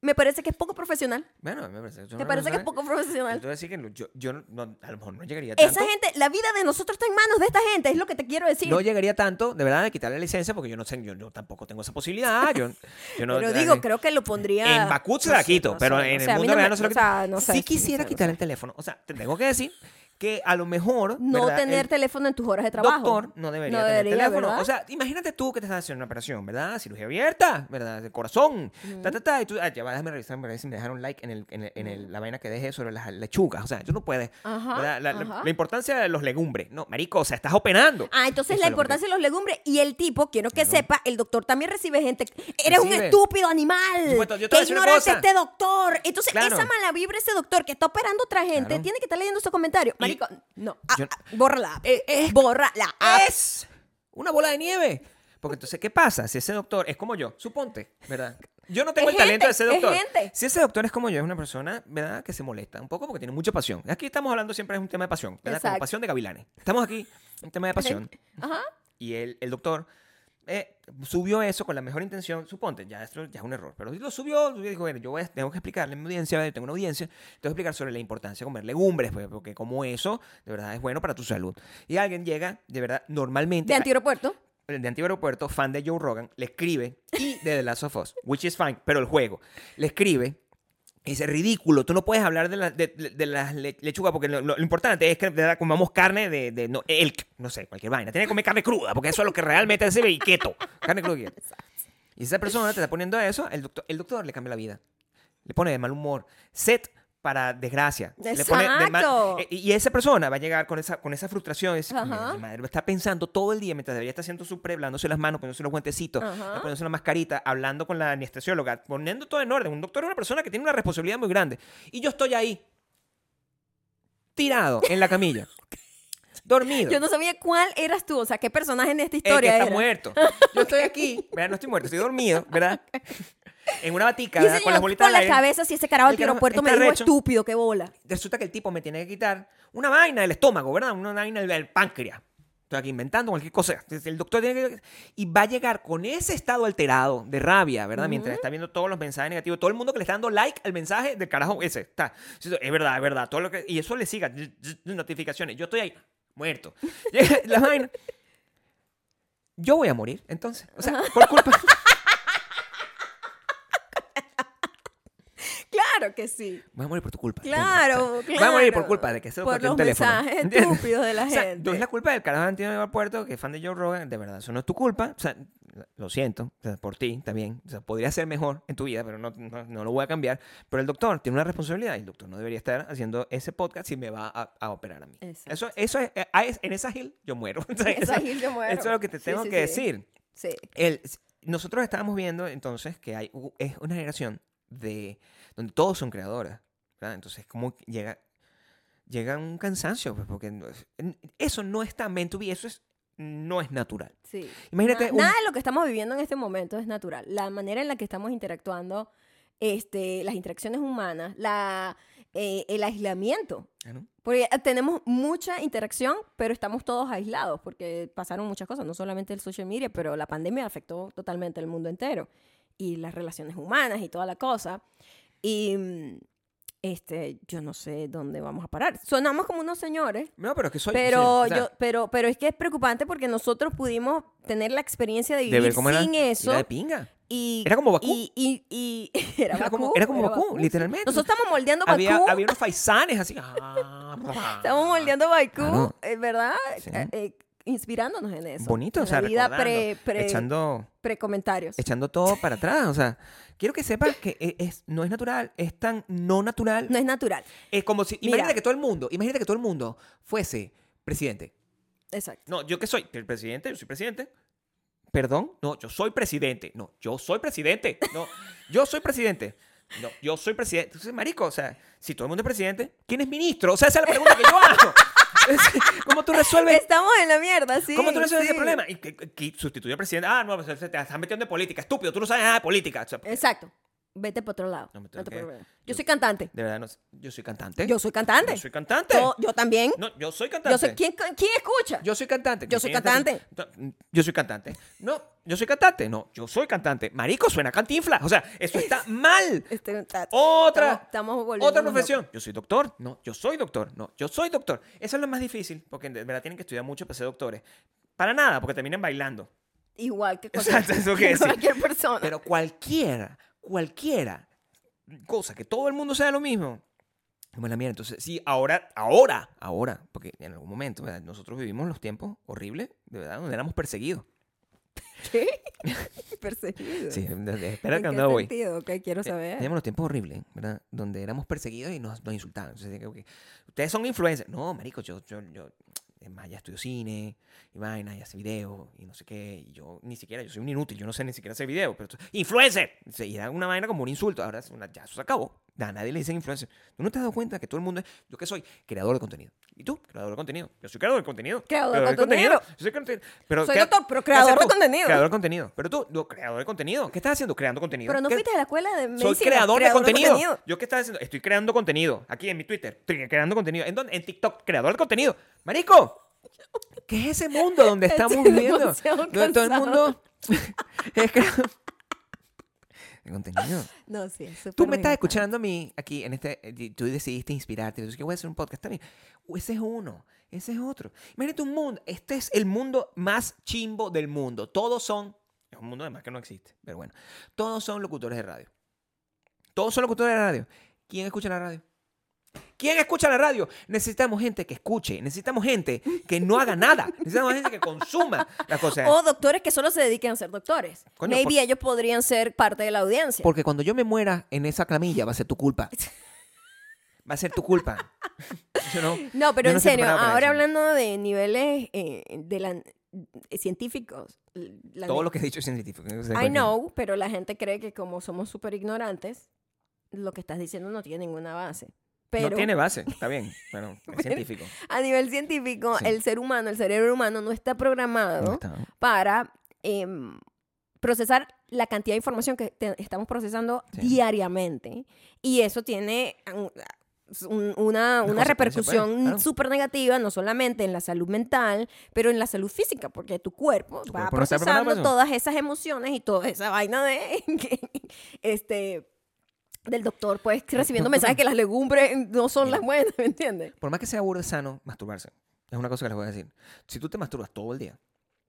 me parece que es poco profesional. Bueno, me parece. yo ¿Te parece que es poco Yo profesional? a decir que yo, yo no- a lo mejor no llegaría tanto. Esa gente, la vida de nosotros está en manos de esta gente, es lo que te quiero decir. No llegaría tanto, de verdad, de quitarle la licencia porque yo no sé, yo, yo tampoco tengo esa posibilidad. Yo, yo no, *laughs* pero digo, creo que lo pondría. En Bakut se la quito, no pero sé, en el mundo real no se lo quito. sí quisiera quitar el teléfono. O sea, te tengo que decir que a lo mejor. No ¿verdad? tener el teléfono en tus horas de trabajo. Doctor no debería No tener debería, teléfono. ¿verdad? O sea, imagínate tú que te estás haciendo una operación, ¿verdad? Cirugía abierta, ¿verdad? De corazón. Ta, ta, ta, y tú, ah, ya va, déjame revisar, me si me dejaron like en, el, en, el- en el- la vaina que dejé sobre las lechugas. O sea, yo no puedes. Ajá. La, la- ajá. la importancia de los legumbres. No, marico, o sea, estás operando. Ah, entonces Eso la importancia de los legumbres y el tipo, quiero que sepa, el doctor también recibe gente. Eres un estúpido animal. yo te ignoraste este doctor. Entonces, Claro. esa mala vibra, ese doctor que está operando a otra gente, Claro. tiene que estar leyendo esos comentarios. Marico, no. Ah, Yo- ah, borra la app. Eh, eh, borra la app. es una bola de nieve. Porque entonces, ¿qué pasa? Si ese doctor es como yo, suponte, ¿verdad? Yo no tengo Es el talento de gente, ese es doctor. gente. Si ese doctor es como yo, es una persona, ¿verdad? Que se molesta un poco porque tiene mucha pasión. Aquí estamos hablando siempre de un tema de pasión, ¿verdad? Como Exacto. pasión de gavilanes. Estamos aquí, un tema de pasión. Ajá. Y el, el doctor eh, subió eso con la mejor intención, suponte, ya esto ya es un error, pero lo subió, dijo, bueno, yo voy a- tengo que explicarle a mi audiencia, tengo una audiencia, tengo que explicar sobre la importancia de comer legumbres, pues, porque como eso, de verdad, es bueno para tu salud. Y alguien llega, de verdad, normalmente, De antiaeropuerto. de Antiguo Aeropuerto, fan de Joe Rogan, le escribe, y de The Last of Us, which is fine, pero el juego, le escribe, dice, ridículo, tú no puedes hablar de, la- de, de- las le- lechugas, porque lo, importante es que comamos carne de, de no, elk, no sé, cualquier vaina. Tiene que comer carne cruda, porque eso es lo que realmente se ve, y keto, carne cruda y esa persona te está poniendo eso, el doctor, el doctor le cambia la vida. Le pone de mal humor. Set para desgracia. Le pone de mal- Exacto. eh, y esa persona va a llegar con esa, con esa frustración. "Mi madre está pensando todo el día mientras debería estar haciendo su pre, lavándose las manos, poniéndose los guantecitos, Ajá. poniéndose una mascarita, hablando con la anestesióloga, poniendo todo en orden. Un doctor es una persona que tiene una responsabilidad muy grande. Y yo estoy ahí, tirado en la camilla, *laughs* dormido. Yo no sabía cuál eras tú, o sea, qué personaje en esta El que historia está era. muerto. *laughs* Yo estoy aquí, ¿verdad? No estoy muerto, estoy dormido, ¿verdad? En una batica, con las bolitas con la aire. cabeza, si ese carajo al aeropuerto me dijo recho. estúpido, qué bola. Resulta que el tipo me tiene que quitar una vaina del estómago, ¿verdad? Una vaina del, páncreas. Estoy aquí inventando cualquier cosa. El doctor tiene que... Y va a llegar con ese estado alterado de rabia, ¿verdad? Mientras está viendo todos los mensajes negativos. Todo el mundo que le está dando like al mensaje del carajo ese. Está. Es verdad, es verdad. Todo lo que... Y eso le siga. Notificaciones. Yo estoy ahí, muerto. *laughs* Llega la vaina. Yo voy a morir, entonces. O sea, por culpa... *laughs* Claro que sí. Voy a morir por tu culpa. Claro, O sea, Voy a morir por claro. culpa de que ese Por doctor tiene un los teléfono. mensajes *laughs* ¿entiendes? estúpidos de la *laughs* O sea, gente. no es la culpa del carajo de Antiguo Aeropuerto, que es fan de Joe Rogan. De verdad, eso no es tu culpa. O sea, lo siento. O sea, por ti también. O sea, podría ser mejor en tu vida, pero no, no, no lo voy a cambiar. Pero el doctor tiene una responsabilidad y el doctor no debería estar haciendo ese podcast si me va a, a operar a mí. Exacto. Eso, eso es, eh, es- en esa hill yo muero. *laughs* O sea, En esa hill yo muero. Eso es lo que te tengo sí, que sí. decir. Sí. El- nosotros estábamos viendo entonces que hay es una generación de donde todos son creadoras ¿verdad? entonces como llega llega un cansancio pues, porque eso no está meant to be eso es no es natural Sí. Imagínate Na- un- Nada de lo que estamos viviendo en este momento es natural. La manera en la que estamos interactuando, este, las interacciones humanas, la, eh, el aislamiento. Ah, ¿no? Porque eh, tenemos mucha interacción, pero estamos todos aislados porque pasaron muchas cosas, no solamente el social media, pero la pandemia afectó totalmente el mundo entero y las relaciones humanas y toda la cosa. Y mm, este, yo no sé dónde vamos a parar. Sonamos como unos señores, No, pero es que soy. pero sí, o sea, yo, pero, pero es que es preocupante porque nosotros pudimos tener la experiencia de vivir era, sin era eso. de pinga. Y, Era como Bakú. Y, y, y- *laughs* era, Era como, era como era Bakú, literalmente. Nosotros estamos moldeando Bakú. había, había unos faisanes así. *laughs* ah, Estamos moldeando Bakú, Claro. eh, ¿verdad? Sí. Eh, eh, inspirándonos en eso. Bonito, en o sea, la vida pre, pre, echando, pre-comentarios. echando todo para atrás. O sea, quiero que sepas que e- es, no es natural, es tan no natural. No es natural. Es como si, Mira. imagínate que todo el mundo, imagínate que todo el mundo fuese presidente. Exacto. No, ¿yo qué soy? ¿El presidente? Yo soy presidente. ¿Perdón? No, yo soy presidente. No, yo soy presidente. No, yo soy presidente. No, yo soy presidente. Entonces, marico, o sea, si todo el mundo es presidente, ¿quién es ministro? O sea, esa es la pregunta que yo hago. *laughs* ¿Cómo tú resuelves, Estamos en la mierda, sí. ¿cómo tú resuelves sí. ese problema? Y que, que sustituye al presidente. Ah, no, pues, te estás metiendo en política. Estúpido, tú no sabes nada de política. O sea, Exacto. Vete por otro lado. No me tengo te que- yo- Yo soy cantante. de verdad, no. Yo soy cantante. Yo soy cantante. Yo soy cantante. Yo, yo también. No, yo soy cantante. Yo soy, ¿quién, ¿Quién escucha? Yo soy cantante. Yo soy ¿Quién está- cantante. Yo soy cantante. No, yo soy cantante. No, yo soy cantante. Marico, suena cantinfla. O sea, eso está *laughs* mal. Este, Otra. Estamos, Otra locos. profesión. Yo soy doctor. No, yo soy doctor. No, yo soy doctor. Eso es lo más difícil, porque de verdad tienen que estudiar mucho para ser doctores. Para nada, porque terminan bailando. Igual que Exacto, cualquier, eso *laughs* decir. cualquier persona. Pero cualquiera, cualquiera cosa que todo el mundo sea lo mismo. La mierda. Entonces, sí, ahora, ahora, ahora, porque en algún momento, ¿verdad? nosotros vivimos los tiempos horribles, de verdad, donde éramos perseguidos. *laughs* ¿Qué? *laughs* Perseguido. Sí, espera ¿En que qué no voy. sentido? Ok, quiero Eh, saber. Teníamos los tiempos horribles, ¿verdad? Donde éramos perseguidos y nos, nos insultaban. Entonces, que, ustedes son influencers. No, marico, yo, yo, yo, es más, ya estudio cine y vaina, y hace videos y no sé qué. Y yo ni siquiera, yo soy un inútil, yo no sé ni siquiera hacer videos. Pero, ¡influencer! Y era una vaina como un insulto. Ahora ya eso se acabó. A nadie le dicen influencer. ¿Tú no te has dado cuenta que todo el mundo es, yo qué soy? Creador de contenido. ¿Y tú? Creador de contenido. Yo soy creador de contenido. Creador de contenido. Yo soy pero Soy ¿qué- doctor, pero creador de contenido. Creador de contenido. Pero tú, no, creador de contenido. ¿Qué estás haciendo? Creando contenido. Pero no ¿Qué- fuiste a la escuela de medicina. soy creador, de, contenido. ¿Yo qué estaba haciendo? Estoy creando contenido. Aquí en mi Twitter. Estoy creando contenido. ¿En dónde? En TikTok. Creador de contenido. ¡Marico! ¿Qué es ese mundo donde *laughs* estamos viviendo? Donde todo el mundo *laughs* es creador de contenido. *laughs* No, sí, es Tú me estás escuchando a mí aquí en este. eh, Tú decidiste inspirarte. Entonces, que voy a hacer un podcast también. Ese es uno. Ese es otro. Imagínate un mundo. Este es el mundo más chimbo del mundo. Todos son. Es un mundo además que no existe. Pero bueno. Todos son locutores de radio. Todos son locutores de radio. ¿Quién escucha la radio? ¿Quién escucha la radio? Necesitamos gente que escuche. Necesitamos gente que no haga nada. Necesitamos gente que consuma las cosas. O doctores que solo se dediquen a ser doctores. Coño, Maybe por- ellos podrían ser parte de la audiencia. Porque cuando yo me muera en esa clamilla va a ser tu culpa. Va a ser tu culpa. *laughs* Yo no, No, pero yo en no serio, ahora eso. hablando de niveles eh, de la, eh, científicos. la Todo lo que he dicho es científico. no sé I know, pero la gente cree que como somos súper ignorantes, lo que estás diciendo no tiene ninguna base. Pero No tiene base, está bien. Bueno, es *laughs* Pero- científico. a nivel científico, Sí. el ser humano, el cerebro humano no está programado No está. para em, procesar la cantidad de información que te- estamos procesando Sí. diariamente. Y eso tiene un- un- una, una repercusión pues, claro. súper negativa, no solamente en la salud mental, pero en la salud física, porque tu cuerpo Tu va cuerpo procesando todas esas emociones y toda esa vaina de *laughs* este del doctor, pues recibiendo *laughs* mensajes que las legumbres no son las buenas, ¿me entiendes? Por más que sea burdo sano, masturbarse. Es una cosa que les voy a decir. Si tú te masturbas todo el día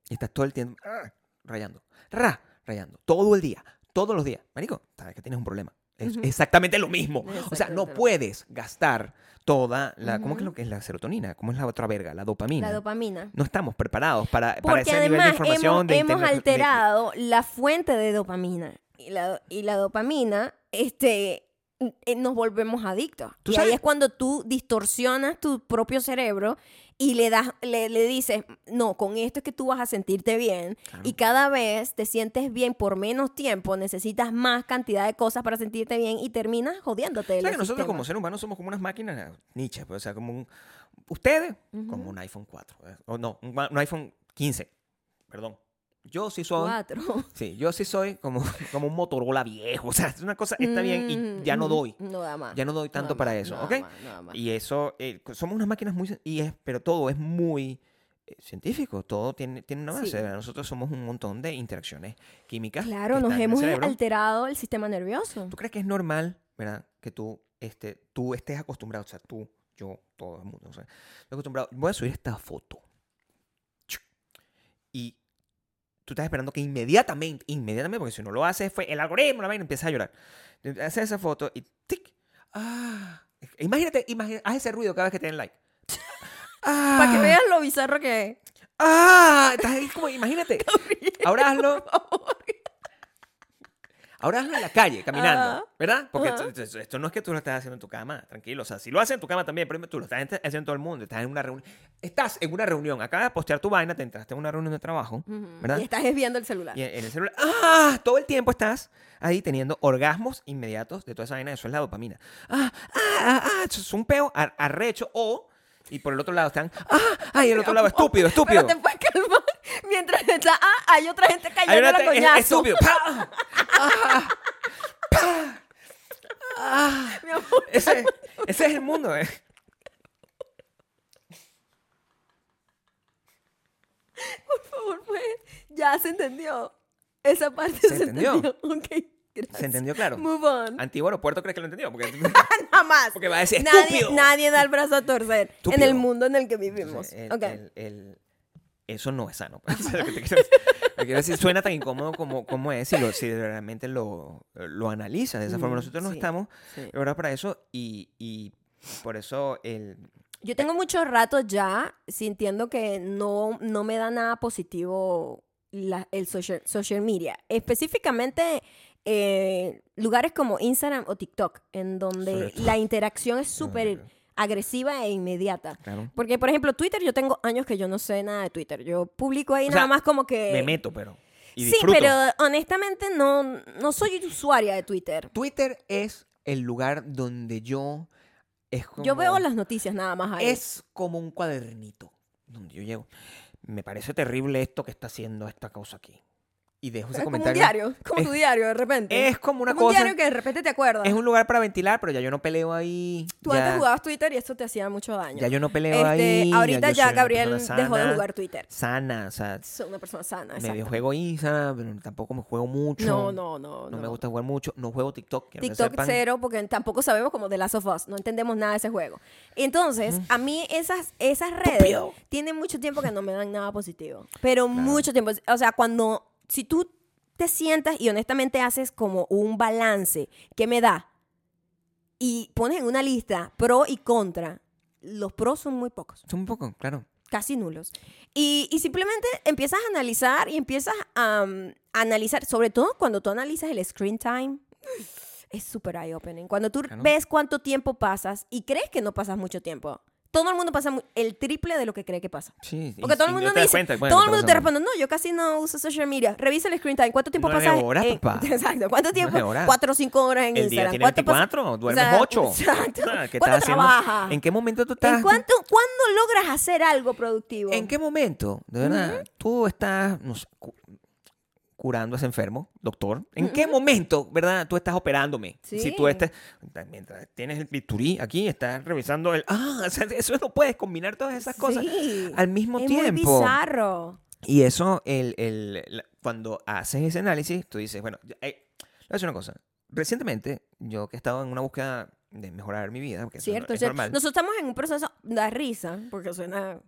y estás todo el tiempo ah, rayando, ra, rayando, todo el día, todos los días, marico, sabes que tienes un problema. Es Ujú. exactamente lo mismo. O sea, Exactamente no puedes gastar toda la... ¿Cómo es Ujú. lo que es la serotonina? ¿Cómo es la otra verga? La dopamina. La dopamina. no estamos preparados para, para ese nivel de información hemos, de hemos internet- de- alterado la fuente de dopamina. Y la, y la dopamina, este, eh, nos volvemos adictos. ¿Tú y sabes? ahí es cuando tú distorsionas tu propio cerebro y le das, le, le dices, no, con esto es que tú vas a sentirte bien. Claro. Y cada vez te sientes bien por menos tiempo, necesitas más cantidad de cosas para sentirte bien y terminas jodiéndote. de ¿Sabes los que nosotros como seres humanos somos como unas máquinas Nietzsche? pues, o sea, como un... Ustedes, como un iPhone 4. ¿eh? O no, un, un iPhone 15. Perdón. Yo sí soy. Cuatro. *laughs* Sí, yo sí soy como, *laughs* como un Motorola viejo. O sea, es una cosa, está bien y ya no Mm, doy. No da más. Ya no doy tanto para más, eso, no ¿ok? más, no más. Y eso, eh, somos unas máquinas muy... Y es, pero todo es muy eh, científico, todo tiene, tiene una base. Nosotros somos un montón de interacciones químicas. Claro, nos el hemos alterado el sistema nervioso. ¿Tú crees que es normal, verdad, que tú, este, tú estés acostumbrado, o sea, tú, yo, todo el mundo, o sea, acostumbrado, voy a subir esta foto. Chu. Y tú estás esperando que inmediatamente, inmediatamente, porque si no lo haces, fue el algoritmo, la vaina empieza a llorar. Haces esa foto y tic. Ah. Imagínate, imagínate, haz ese ruido cada vez que te den like. *laughs* Ah, Para que veas lo bizarro que es. Ah, estás ahí como, imagínate. *laughs* Ahora hazlo. Ahora hazlo en la calle, caminando. ¿verdad? Porque esto, no es que tú lo estás haciendo en tu cama, tranquilo. O sea, si lo haces en tu cama también, pero tú lo estás haciendo en todo el mundo. Estás en una reunión. Estás en una reunión. Acabas de postear tu vaina, te entraste en una reunión de trabajo. ¿verdad? Y estás viendo el celular. Y en el celular, ¡ah! Todo el tiempo estás ahí teniendo orgasmos inmediatos de toda esa vaina. Eso es la dopamina. ¡Ah! ¡Ah! ¡Ah! ah, Eso es un peo ar- arrecho. O, y por el otro lado están, ¡ah! ¡Ay! el otro lado, estúpido, estúpido. Pero te puedes calmar mientras está. Ah, hay otra gente Hay cayendo una a te- es- coñazo. estúpido. *laughs* ¡Ah! ¡Ah! Mi amor. Ese, ese es el mundo, ¿eh? Por favor, pues. Ya se entendió. Esa parte ¿Se se, entendió? Ok, gracias. ¿Se entendió claro? Move on. Antiguo aeropuerto crees que lo entendió. Porque, *laughs* *laughs* Jamás. porque va a decir Nadie, estúpido. nadie da el brazo a torcer en el mundo en el que vivimos. Entonces, el- ok. el- el- eso no es sano. pues. *laughs* O sea, lo que te quiero decir. Quiero decir, suena tan incómodo como, como es si, lo, si realmente lo, lo analizas de esa forma. Mm, Nosotros no sí, estamos sí. ahora para eso y, y por eso el... Yo tengo mucho rato ya sintiendo que no, no me da nada positivo la- el social, social media. Específicamente eh, lugares como Instagram o TikTok, en donde la interacción es súper Ah. Agresiva e inmediata. Claro. Porque, por ejemplo, Twitter, yo tengo años que yo no sé nada de Twitter. Yo publico ahí O nada sea, más como que... Me meto, pero... Y sí, disfruto. pero honestamente no, no soy usuaria de Twitter. Twitter es el lugar donde yo... Es como, Yo veo las noticias nada más ahí. Es como un cuadernito donde yo llego. Me parece terrible esto que está haciendo esta cosa aquí. Y dejo ese Es como un comentario. diario, como es- tu diario de repente. Es como una como un cosa... diario que de repente te acuerdas. Es un lugar para ventilar, pero ya yo no peleo ahí. Tú ya, antes jugabas Twitter y esto te hacía mucho daño. Ya yo no peleo Este, ahí. ahorita ya Gabriel dejó de jugar Twitter. Sana, o sea, Soy una persona sana, medio juego Instagram, pero tampoco me juego mucho. No, no, no. No me gusta jugar mucho. No juego TikTok. TikTok sepan. cero, porque tampoco sabemos como The Last of Us. No entendemos nada de ese juego. Entonces, a mí esas, esas redes Estúpido. tienen mucho tiempo que no me dan nada positivo. Pero mucho tiempo. O sea, cuando, si tú te sientas y honestamente haces como un balance, ¿qué me da? Y pones en una lista pro y contra. Los pros son muy pocos. Un poco, claro. casi nulos. Y, y simplemente empiezas a analizar y empiezas a, um, a analizar, sobre todo cuando tú analizas el screen time, es súper eye-opening. Cuando tú Claro. ves cuánto tiempo pasas y crees que no pasas mucho tiempo. Todo el mundo pasa el triple de lo que cree que pasa. Sí, Porque y- todo el mundo no te dice, cuenta, bueno, todo el mundo te responde, no, yo casi no uso social media. Revisa el screen time. ¿Cuánto tiempo pasas? horas, en- papá. *laughs* Exacto. ¿Cuánto tiempo? Horas. Cuatro o cinco horas en El día Instagram. tiene ¿Cuánto pasa- 24, duermes O sea, 8. *laughs* Exacto. ¿Qué ¿Cuánto estás haciendo? trabajas? ¿En qué momento tú estás? ¿En cuánto, ¿Cuándo logras hacer algo productivo? ¿En qué momento, de verdad, tú estás no sé, curando a ese enfermo, doctor? ¿En qué momento, verdad, tú estás operándome? Si Sí. tú estás, mientras tienes el bisturí aquí, estás revisando el... Ah, o sea, eso no puedes combinar todas esas cosas Sí. al mismo es tiempo. muy bizarro. Y eso, el, el- cuando haces ese análisis, tú dices, bueno, eh, le voy a decir una cosa. Recientemente, yo que he estado en una búsqueda de mejorar mi vida, porque eso Cierto, es cierto. normal, Nosotros estamos en un proceso da risa, porque suena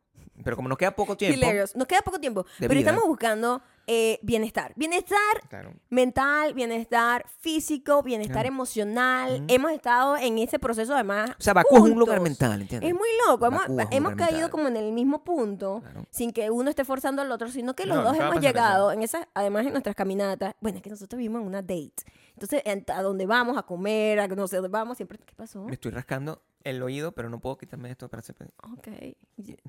pero como nos queda poco tiempo... hilarious. Nos queda poco tiempo, de pero vida. estamos buscando eh, bienestar. Bienestar Claro. mental, bienestar físico, bienestar emocional. Hemos estado en ese proceso además. O sea, Bakú es un lugar juntos. mental, ¿entiendes? Es muy loco. Hemos, Bakú caído mental. como en el mismo punto, Claro. sin que uno esté forzando al otro, sino que los No, dos hemos llegado, en esa, además en nuestras caminatas. Bueno, es que nosotros vivimos en una date. Entonces, en- a donde vamos a comer, a no sé dónde vamos, siempre. ¿Qué pasó? Me estoy rascando el oído, pero no puedo quitarme esto para hacer... Ok.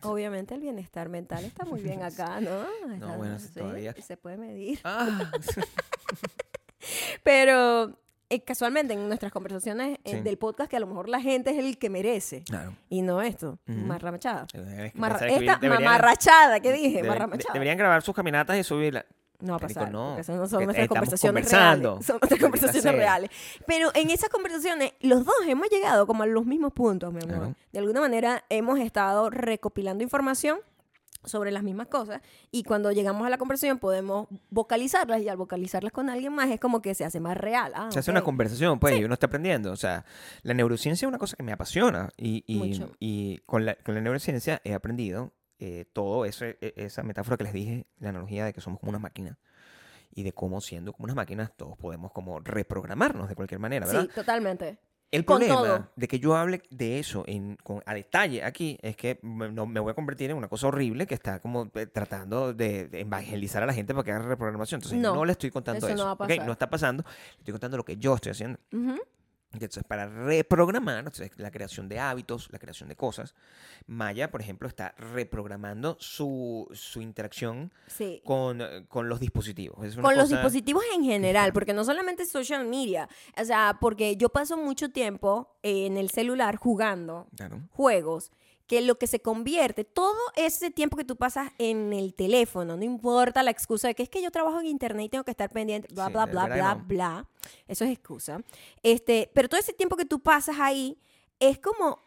Obviamente el bienestar mental está muy bien acá, *laughs* ¿no? Está- bueno, sí, todavía. Se puede medir. Ah, *laughs* Pero eh, casualmente en nuestras conversaciones eh, Sí. del podcast, que a lo mejor la gente es el que merece. claro. Y no esto. Ujú. Marramachada. Deberían- Marra- deberían- esta deberían- mamarrachada, ¿qué dije? debe- Marramachada. deberían grabar sus caminatas y subirla. No va a Marico, pasar. no, porque esas no son porque nuestras estamos conversaciones conversando. reales. Son nuestras conversaciones reales. Pero en esas conversaciones, los dos hemos llegado como a los mismos puntos, mi amor. Claro. De alguna manera hemos estado recopilando información sobre las mismas cosas y cuando llegamos a la conversación podemos vocalizarlas y al vocalizarlas con alguien más es como que se hace más real. Ah, Se hace una conversación, pues, y uno está aprendiendo. O sea, la neurociencia es una cosa que me apasiona. Y, y, y con, la, con la neurociencia he aprendido eh, todo eso, e- esa metáfora que les dije, la analogía de que somos como unas máquinas. Y de cómo siendo como unas máquinas todos podemos como reprogramarnos de cualquier manera, ¿verdad? Sí, totalmente. El Con problema todo. de que yo hable de eso en, con- a detalle aquí es que me, no- me voy a convertir en una cosa horrible que está como eh, tratando de, de evangelizar a la gente para que haga reprogramación. Entonces No, no, le estoy contando eso eso. no va a pasar. No está pasando. Le estoy contando lo que yo estoy haciendo. Ujú. Entonces, para reprogramar, entonces, la creación de hábitos, la creación de cosas, Maya, por ejemplo, está reprogramando su, su interacción Sí. con, eh, con los dispositivos. Es una con los cosa- dispositivos en general, porque no solamente social media, o sea, porque yo paso mucho tiempo en el celular jugando Claro. juegos que lo que se convierte, todo ese tiempo que tú pasas en el teléfono, no importa la excusa de que es que yo trabajo en internet y tengo que estar pendiente, bla, Sí, bla, bla, bla, no. bla, eso es excusa. Este, pero todo ese tiempo que tú pasas ahí es como,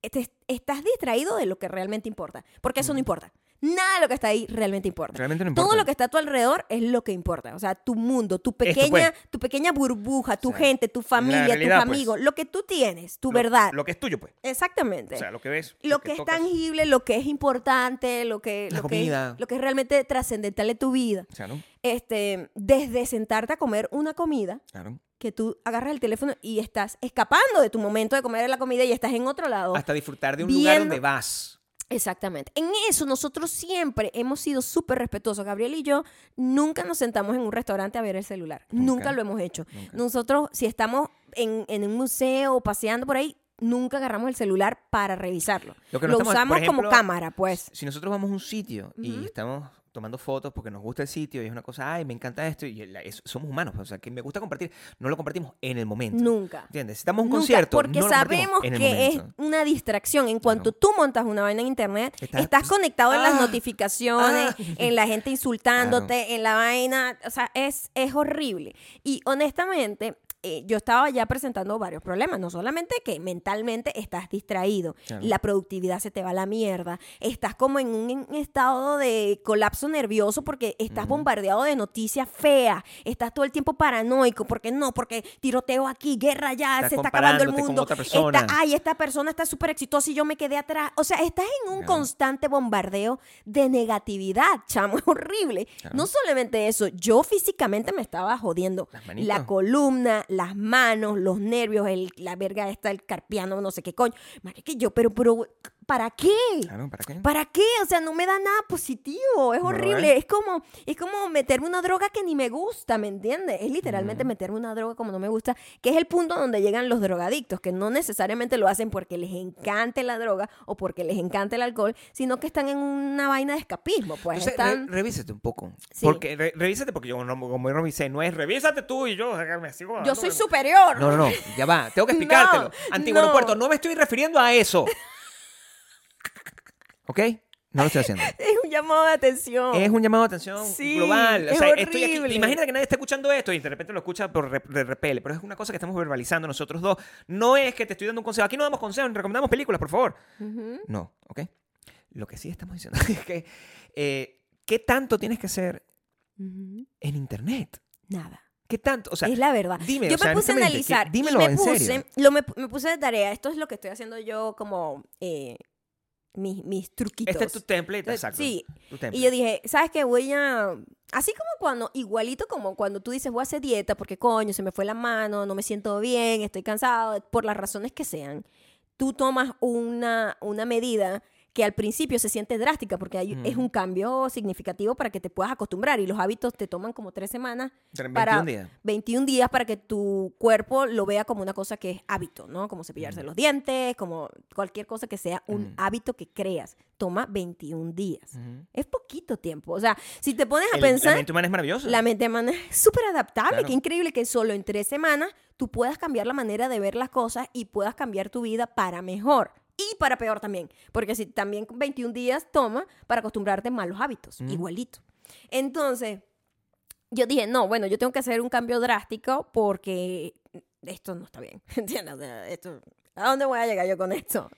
te- estás distraído de lo que realmente importa, porque eso no importa. Nada de lo que está ahí realmente importa. Realmente no importa. Todo lo que está a tu alrededor es lo que importa. O sea, tu mundo, tu pequeña, pues. tu pequeña burbuja, tu O sea, gente, tu familia, realidad, tus pues. amigos, lo que tú tienes, tu Lo- verdad. Lo que es tuyo, pues. Exactamente. O sea, lo que ves. lo que, es tocas. tangible, lo que es importante, lo que, La lo que, es, lo que es realmente trascendental de tu vida. Claro, Este, desde sentarte a comer una comida, claro. que tú agarras el teléfono y estás escapando de tu momento de comer la comida y estás en otro lado. Hasta disfrutar de un lugar donde vas. Exactamente. En eso nosotros siempre hemos sido súper respetuosos. Gabriel y yo nunca nos sentamos en un restaurante a ver el celular. Nunca, Nunca. lo hemos hecho. Nunca. Nosotros, si estamos en, en un museo o paseando por ahí, nunca agarramos el celular para revisarlo. Lo que no lo estamos- usamos por como cámara, pues. Si nosotros vamos a un sitio y estamos tomando fotos porque nos gusta el sitio y es una cosa, ay, me encanta esto y la- es- somos humanos, o sea, que me gusta compartir, no lo compartimos en el momento. Nunca. ¿Entiendes? Si estamos en un Nunca, concierto, porque no lo compartimos sabemos en el que es una distracción. En cuanto tú montas una vaina en internet, Estás- estás, conectado en las Ah, notificaciones, ah. en la gente *laughs* insultándote, en la vaina. O sea, es, es horrible. Y honestamente, eh, yo estaba ya presentando varios problemas. No solamente que mentalmente estás distraído, Claro. la productividad se te va a la mierda, estás como en un estado de colapso nervioso porque estás bombardeado de noticias feas, estás todo el tiempo paranoico, porque no, porque tiroteo aquí, guerra allá, Estás se está acabando el mundo. Está- ay, esta persona está súper exitosa y yo me quedé atrás. O sea, estás en un Claro. constante bombardeo de negatividad, chamo, *laughs* es horrible. Claro. No solamente eso, yo físicamente me estaba jodiendo. La columna, las manos, los nervios, el, la verga esta, el carpiano, no sé qué coño. Marica, yo, pero, pero, ¿para qué? Claro, ¿para qué? ¿Para qué? O sea, no me da nada positivo. Es No, horrible. Es como, es como meterme una droga que ni me gusta, ¿me entiendes? Es literalmente meterme una droga como no me gusta, que es el punto donde llegan los drogadictos, que no necesariamente lo hacen porque les encante la droga o porque les encanta el alcohol, sino que están en una vaina de escapismo. Pues Entonces, re- están. revísate un poco. Sí. Porque, re- revísate porque yo no, como yo revisé, no es revísate tú y yo, me sigo Yo soy superior. No, no, no, ya va, tengo que *laughs* explicártelo. No, Antiguo no. aeropuerto, no me estoy refiriendo a eso. *laughs* ¿Ok? No lo estoy haciendo. *laughs* Es un llamado de atención. Es un llamado de atención Sí, global. O es sea, estoy aquí. horrible. Imagínate que nadie está escuchando esto y de repente lo escucha por re- de repele, pero es una cosa que estamos verbalizando nosotros dos. No es que te estoy dando un consejo. Aquí no damos consejos, recomendamos películas, por favor. No, ¿ok? Lo que sí estamos diciendo *laughs* es que, eh, ¿qué tanto tienes que hacer en Internet? Nada. ¿Qué tanto? O sea, es la verdad. dime, yo o sea, me puse a honestamente, ¿qué- analizar. y dímelo me en puse, serio. Lo me, me puse de tarea. Esto es lo que estoy haciendo yo como eh, mis, mis truquitos. este es tu template, Entonces, exacto. Sí. tu template. Y yo dije, ¿sabes qué? Voy a... Así como cuando, igualito como cuando tú dices, voy a hacer dieta porque coño, se me fue la mano, no me siento bien, estoy cansado, por las razones que sean, tú tomas una, una medida que al principio se siente drástica porque hay, es Ujú. un cambio significativo para que te puedas acostumbrar y los hábitos te toman como tres semanas Tre- para 21 días. 21 días para que tu cuerpo lo vea como una cosa que es hábito, ¿no? Como cepillarse los dientes, como cualquier cosa que sea un Ujú. hábito que creas. Toma 21 días. Es poquito tiempo. O sea, si te pones a El- pensar, La mente humana es maravillosa. la mente humana es súper adaptable. Claro. Qué increíble que solo en tres semanas tú puedas cambiar la manera de ver las cosas y puedas cambiar tu vida para mejor. Y para peor también. Porque si también con 21 días toma para acostumbrarte a malos hábitos. Ujú. Igualito. Entonces, yo dije, no, bueno, yo tengo que hacer un cambio drástico porque esto no está bien. *laughs* ¿Entiendes? O sea, esto, ¿A dónde voy a llegar yo con esto?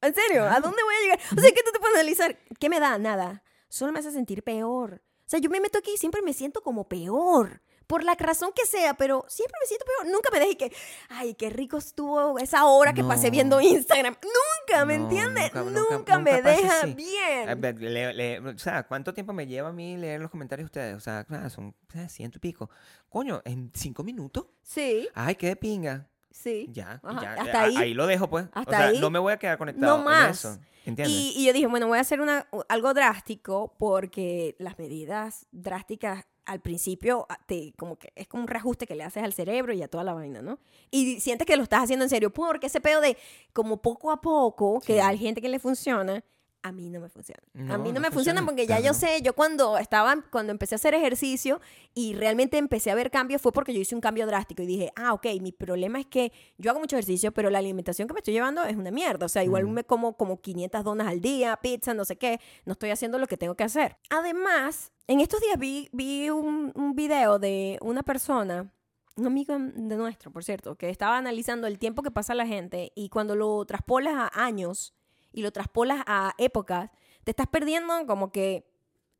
¿En serio? ¿A dónde voy a llegar? O sea, que tú te puedes analizar. ¿Qué me da? Nada. Solo me hace sentir peor. O sea, yo me meto aquí y siempre me siento como peor. Por la razón que sea, pero siempre me siento peor. Nunca me dejé que, ay, qué rico estuvo esa hora que pasé viendo Instagram. Nunca, ¿me No, entiendes? nunca- Nunca, nunca- me deja así. Bien. ver, le- le- o sea, ¿cuánto tiempo me lleva a mí leer los comentarios de ustedes? O sea, son ciento y pico. Coño, ¿en cinco minutos? Sí, Ay, qué de pinga. sí. Ya, ya. hasta a- ahí. lo dejo, pues. Hasta o sea, ahí. no me voy a quedar conectado No en más. eso. ¿Entiendes? Y, y yo dije, bueno, voy a hacer una, algo drástico porque las medidas drásticas al principio a- te, como que es como un reajuste que le haces al cerebro y a toda la vaina, ¿no? Y sientes que lo estás haciendo en serio porque ese pedo de como poco a poco, que hay gente que le funciona, a mí no me funciona. a mí no, no me funciona funciona, porque ya yo sé, yo cuando estaba, cuando empecé a hacer ejercicio y realmente empecé a ver cambios fue porque yo hice un cambio drástico y dije, ah, ok, mi problema es que yo hago mucho ejercicio, pero la alimentación que me estoy llevando es una mierda. O sea, igual Mm. me como como 500 donas al día, pizza, no sé qué, no estoy haciendo lo que tengo que hacer. Además, en estos días vi, vi un, un video de una persona un amigo de nuestro, por cierto, que estaba analizando el tiempo que pasa la gente y cuando lo traspolas a años y lo traspolas a épocas, te estás perdiendo como que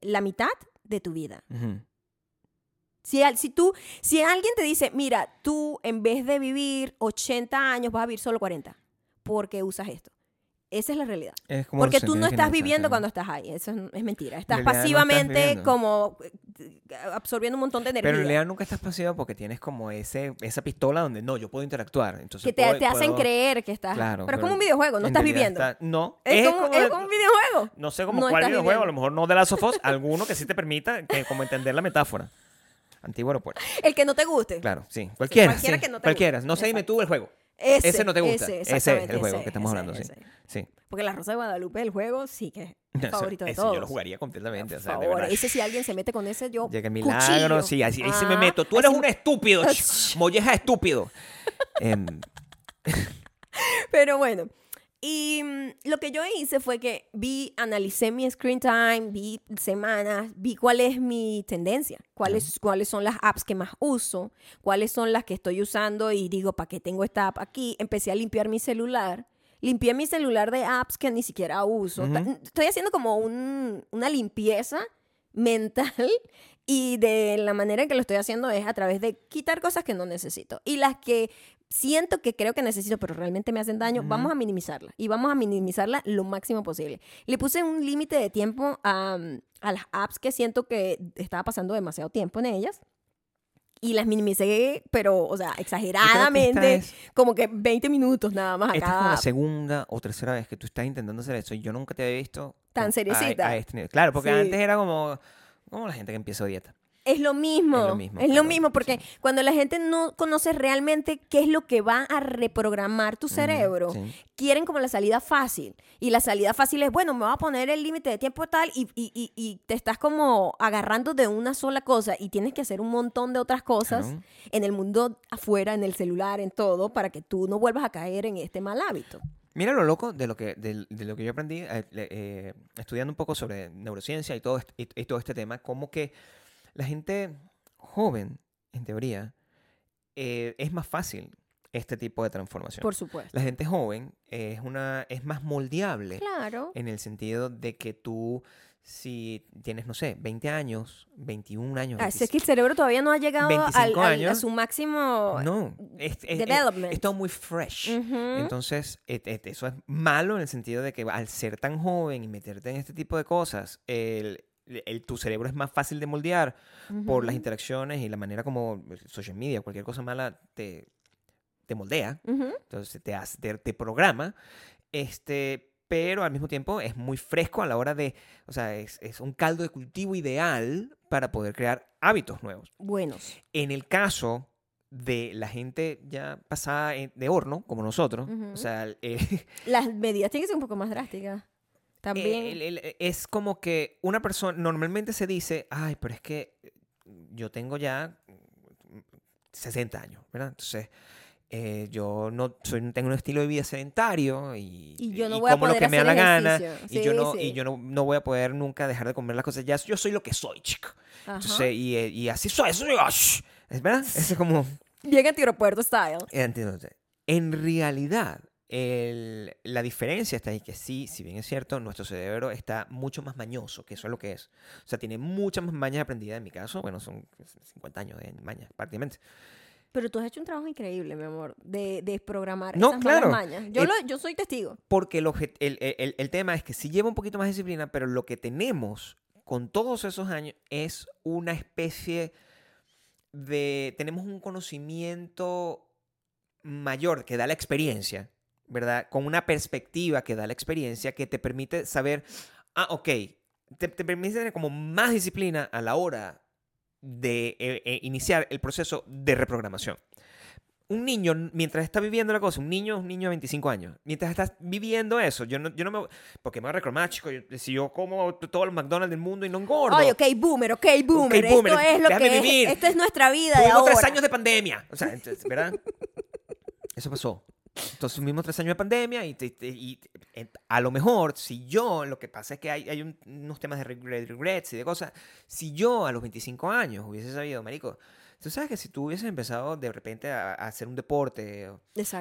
la mitad de tu vida. Ujú. Si, al- si tú, si alguien te dice, mira, tú en vez de vivir 80 años vas a vivir solo 40, porque usas esto. Esa es la realidad. Es como Porque tú no estás viviendo cuando estás ahí. Eso es, es mentira. Estás En realidad no estás pasivamente como eh, absorbiendo un montón de energía. Pero en realidad nunca estás pasivo porque tienes como ese, esa pistola donde no, yo puedo interactuar. Entonces que te, puedo- te hacen puedo- creer que estás. Claro, pero es pero como un videojuego, no estás viviendo. está- no, Es, como, es de- como un videojuego. No sé como No cuál videojuego, viviendo. a lo mejor no de Last of Us, alguno que sí te permita que, como entender la metáfora. Antiguo aeropuerto. El que no te guste. Claro, sí. Cualquiera. cualquiera sí, que no te cualquiera. guste. No sé, dime tú el juego. Ese, Ese no te gusta. Ese, Ese es el juego ese, que estamos hablando, sí. Sí. Porque la Rosa de Guadalupe, el juego, sí que es *laughs* favorito de todos. Yo lo jugaría completamente. Por o sea, de favor, verdad. ese si alguien se mete con ese, yo Llega cuchillo. milagro, sí, ahí sí me Ah, meto. Tú eres un estúpido, *laughs* molleja estúpido. *laughs* Em, Pero bueno. Y mm, lo que yo hice fue que vi, analicé mi screen time, vi semanas, vi cuál es mi tendencia, cuáles, cuáles son las apps que más uso, cuáles son las que estoy usando y digo, ¿para qué tengo esta app aquí? Empecé a limpiar mi celular. Limpié mi celular de apps que ni siquiera uso. Estoy haciendo como un- una limpieza mental y de la manera en que lo estoy haciendo es a través de quitar cosas que no necesito y las que siento que creo que necesito pero realmente me hacen daño, Ujú. vamos a minimizarla y vamos a minimizarla lo máximo posible. Le puse un límite de tiempo a, a las apps que siento que estaba pasando demasiado tiempo en ellas. Y las minimicé, pero, o sea, exageradamente, es- como que 20 minutos nada más a Esta es cada como la segunda o tercera vez que tú estás intentando hacer eso y yo nunca te había visto Tan con- a- seriecita. A, este nivel. Claro, porque Sí. antes era como, como la gente que empieza dieta. Es lo mismo. Es lo mismo, Es lo claro, mismo, porque sí. cuando la gente no conoce realmente qué es lo que va a reprogramar tu cerebro, sí. quieren como la salida fácil. Y la salida fácil es, bueno, me voy a poner el límite de tiempo tal y, y- y- y te estás como agarrando de una sola cosa y tienes que hacer un montón de otras cosas Claro. en el mundo afuera, en el celular, en todo, para que tú no vuelvas a caer en este mal hábito. Mira lo loco de lo que, de, de lo que yo aprendí eh, eh, estudiando un poco sobre neurociencia y todo, y todo este tema, como que la gente joven, en teoría, eh, es más fácil este tipo de transformación. Por supuesto. La gente joven es, una, es más moldeable Claro. en el sentido de que tú, si tienes, no sé, 20 años, 21 años, Así es que el cerebro todavía no ha llegado al- 25 al- a su máximo no, es, es- development. es todo muy fresh. Ujú. Entonces, et- et- eso es malo en el sentido de que al ser tan joven y meterte en este tipo de cosas, el, el- tu cerebro es más fácil de moldear por las interacciones y la manera como eh, social media, cualquier cosa mala te, te moldea, Ujú. entonces te, hace, te, te programa, este, pero al mismo tiempo es muy fresco a la hora de, o sea, es, es un caldo de cultivo ideal para poder crear hábitos nuevos. Buenos. En el caso de la gente ya pasada de horno, como nosotros, Ujú. o sea, el- *laughs* Las medidas tienen que ser un poco más drásticas. También. el- el- es como que una persona, normalmente se dice, ay, pero es que yo tengo ya mm, 60 años, ¿verdad? Entonces, eh, yo no soy, tengo un estilo de vida sedentario y, Y yo no voy a como lo poder que me da la gana ejercicio. y yo Sí, no sí. y yo no, no voy a poder nunca dejar de comer las cosas ya yo soy lo que soy chico entonces y, eh, y así soy soy verdad eso es como Bien antiaeropuerto style. Entiendo. En realidad, el- la diferencia está ahí que sí, si bien es cierto, nuestro cerebro está mucho más mañoso, que eso es lo que es. O sea, tiene muchas más mañas aprendidas en mi caso. Bueno, son 50 años de mañas, prácticamente. Pero tú has hecho un trabajo increíble, mi amor, de, de programar No, esas claro. mañas. Yo, Eh, lo- yo soy testigo. Porque el, el, el- el tema es que sí lleva un poquito más de disciplina, pero lo que tenemos con todos esos años es una especie de... Tenemos un conocimiento mayor que da la experiencia, ¿verdad? Con una perspectiva que da la experiencia que te permite saber, ah, ok, te, te permite tener como más disciplina a la hora de eh, eh, iniciar el proceso de reprogramación. Un niño, mientras está viviendo la cosa, un niño es un niño de 25 años, mientras estás viviendo eso, yo no, yo no me... Porque me voy a reclamar, chico, yo- si yo como todos los McDonald's del mundo y no engordo. Oye, ok, boomer, ok, boomer. Ok, boomer, Esto es lo que vivir. es. Esta es nuestra vida de Tuvimos ahora. tres años de pandemia. O sea, entonces, ¿verdad? *laughs* Eso pasó. Entonces tuvimos tres años de pandemia y, te- y eh, a lo mejor, si yo, lo que pasa es que hay, hay un- unos temas de regret- regrets y de cosas, si yo a los 25 años hubiese sabido, marico, tú sabes que si tú hubieses empezado de repente a, a hacer un deporte o,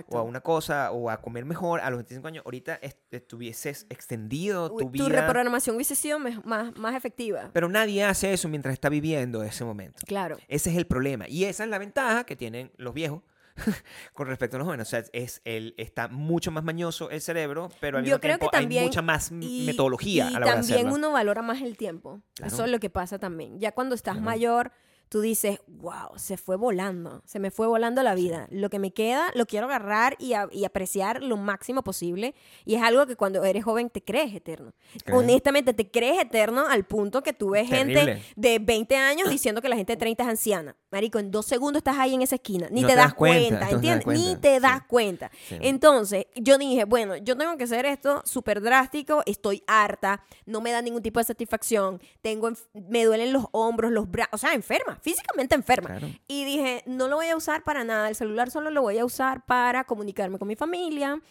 o a una cosa o a comer mejor a los 25 años, ahorita est- estuvieses extendido tu tu vida. reprogramación hubiese sido más, más efectiva. Pero nadie hace eso mientras está viviendo ese momento. Claro. Ese es el problema. Y esa es la ventaja que tienen los viejos *laughs* con respecto a los jóvenes. O sea, es el, está mucho más mañoso el cerebro, pero al Yo mismo creo que tiempo hay también- mucha más Y, metodología y a la hora de también hacerlo. uno valora más el tiempo. Claro. Eso es lo que pasa también. Ya cuando estás Claro. mayor, tú dices, wow, se fue volando, se me fue volando la vida. Lo que me queda, lo quiero agarrar y, a- y apreciar lo máximo posible. Y es algo que cuando eres joven te crees eterno. Honestamente, te crees eterno al punto que tú ves gente de 20 años diciendo que la gente de 30 es anciana. Marico, en dos segundos estás ahí en esa esquina. Ni No te, das das cuenta, cuenta, no te das ¿entiendes? Ni te sí. das cuenta. Sí. Entonces, yo dije, bueno, yo tengo que hacer esto súper drástico, estoy harta, no me da ningún tipo de satisfacción, tengo, me duelen los hombros, los brazos, o sea, enferma, físicamente enferma. Claro. Y dije, no lo voy a usar para nada, el celular solo lo voy a usar para comunicarme con mi familia,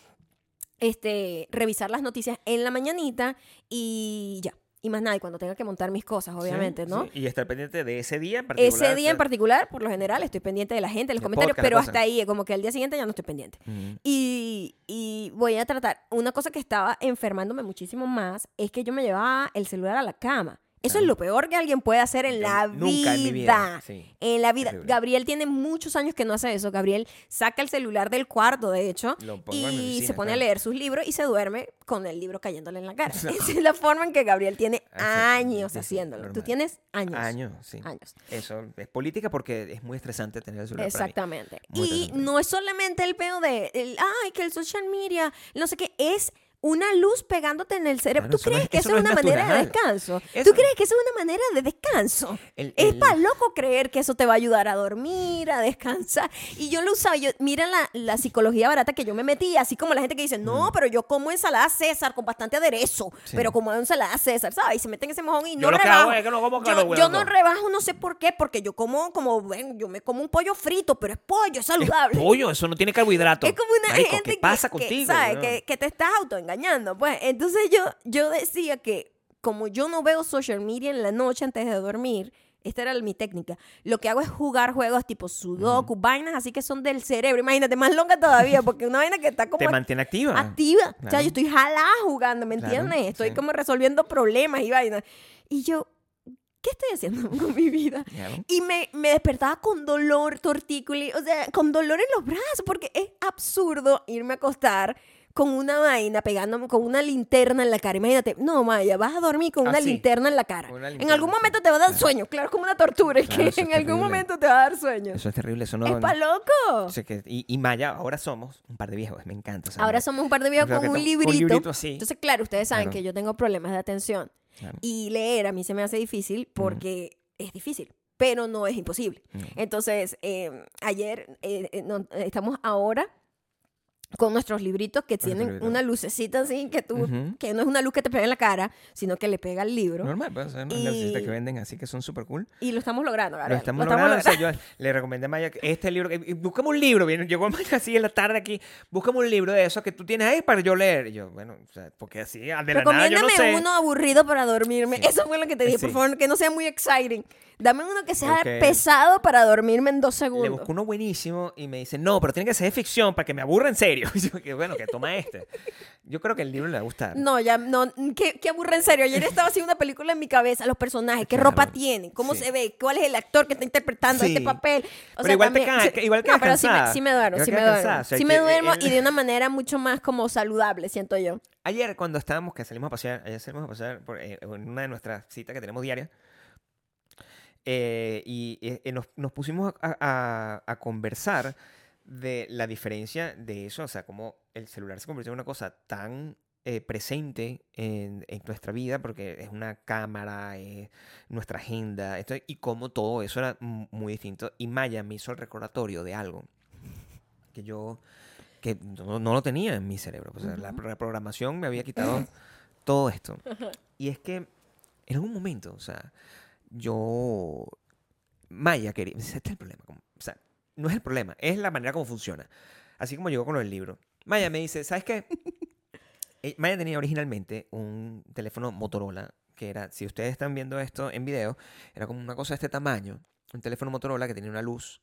este, revisar las noticias en la mañanita y ya. Y más nada, y cuando tenga que montar mis cosas, obviamente, Sí, ¿no? sí. Y estar pendiente de ese día en particular. Ese día en particular, por lo general, estoy pendiente de la gente, de los El comentarios, podcast, pero hasta ahí, como que al día siguiente ya no estoy pendiente. ujú. Y, y voy a tratar. Una cosa que estaba enfermándome muchísimo más es que yo me llevaba el celular a la cama. Eso es lo peor que alguien puede hacer en Yo la nunca vida. en mi vida, sí. En la vida. Terrible. Gabriel tiene muchos años que no hace eso. Gabriel saca el celular del cuarto, de hecho, y oficina, se pone a leer sus libros y se duerme con el libro cayéndole en la cara. *laughs* Esa es la forma en que Gabriel tiene años sí, haciéndolo. Tú tienes años. Años, sí. Años. Eso es política porque es muy estresante tener el celular para mí. Exactamente. Y no es solamente el peo de, el, ay, que el social media, no sé qué, es una luz pegándote en el cerebro. Claro, ¿Tú no crees es- que eso es una es manera de descanso? Eso- ¿Tú crees que eso es una manera de descanso? El- Es para loco creer que eso te va a ayudar a dormir, a descansar. Y yo lo usaba, yo, mira la, la psicología barata que yo me metí, así como la gente que dice, no, pero yo como ensalada César con bastante aderezo, Mm. Sí. pero como ensalada César, ¿sabes? Y se meten ese mojón y Yo no lo rebajo. hago es que no como yo, no rebajo, no sé por qué, porque yo como, como, bueno, yo me como un pollo frito, pero es pollo, es saludable. Pollo, eso no tiene carbohidratos. Es como una Marico, gente ¿qué pasa que, contigo? ¿sabes? que, que te estás autoengañando. Pues entonces yo, yo decía que como yo no veo social media en la noche antes de dormir, esta era mi técnica. Lo que hago es jugar juegos tipo sudoku, vainas así que son del cerebro. Imagínate, más longa todavía, porque una vaina que está como Te mantiene activa. activa. O sea, Claro. yo estoy jalada jugando, ¿me Claro, entiendes? Estoy sí. como resolviendo problemas y vainas. Y yo, ¿qué estoy haciendo *laughs* con mi vida? Claro. Y me, me despertaba con dolor tortícolis, o sea, con dolor en los brazos, porque es absurdo irme a acostar con una vaina pegándome con una linterna en la cara. Imagínate, no, Maya, vas a dormir con una Así. linterna en la cara. Una en algún momento te va a dar sueño, claro, es como una tortura, es Claro, que eso es en algún terrible. momento te va a dar sueño. Eso es terrible. Eso no, es pa' loco. que- y, y Maya, ahora somos un par de viejos. Me encanta. Ahora somos un par de viejos con un to- con un librito. librito así. Entonces, claro, ustedes saben Claro. que yo tengo problemas de atención. Claro. Y leer a mí se me hace difícil porque es difícil, pero no es imposible. Mm. Entonces, eh, ayer, eh, eh, no, estamos ahora con nuestros libritos que tienen libritos. una lucecita así que tú, Ujú. que no es una luz que te pega en la cara, sino que le pega al libro. Normal, pues, son unas lucecitas que venden así que son súper cool. Y lo estamos logrando, Lo Gabriel. estamos Lo logrando. o sea, logrando. yo le recomendé a Maya que este libro. y Búscame un libro. Viene, llegó Maya así en la tarde aquí. Búscame un libro de esos que tú tienes ahí para yo leer. Y yo, bueno, o sea, porque así, de la nada yo no sé. uno aburrido para dormirme. Sí. Eso fue lo que te dije. Por Sí. favor, que no sea muy exciting. Dame uno que sea Ok. pesado para dormirme en dos Le segundos. busco uno buenísimo y me dice, no, pero tiene que ser de ficción para que me aburra en serio. Y *laughs* yo, que bueno, que toma este. Yo creo que el libro le va a gustar. No, ya, no, qué, qué aburre en serio. Ayer estaba haciendo una película en mi cabeza, los personajes, qué Claro. ropa tienen, cómo Sí. se ve, cuál es el actor que está interpretando Sí. este papel. O Pero igual te también- cae- sí, igual no, quedas pero sí me, sí me duermo, Igual sí me duermo. o sea, sí que me duermo el- y de una manera mucho más como saludable, siento yo. Ayer cuando estábamos, que salimos a pasear, ayer salimos a pasear por, eh, en una de nuestras citas que tenemos diarias, eh, y eh, eh, nos, nos pusimos a, a- a conversar de la diferencia de eso, o sea, cómo el celular se convirtió en una cosa tan eh, presente en, en nuestra vida, porque es una cámara, es nuestra agenda, esto, y cómo todo eso era muy distinto. Y Maya me hizo el recordatorio de algo que yo que no, no lo tenía en mi cerebro. O sea, la, Ujú. la programación me había quitado *laughs* todo esto. Y es que en algún momento, o sea, yo... Maya quería... Este es el problema. o sea, no es el problema, es la manera como funciona. Así como llegó con lo del libro. Maya me dice, ¿sabes qué? *laughs* Eh, Maya tenía originalmente un teléfono Motorola que era, si ustedes están viendo esto en video, era como una cosa de este tamaño. Un teléfono Motorola que tenía una luz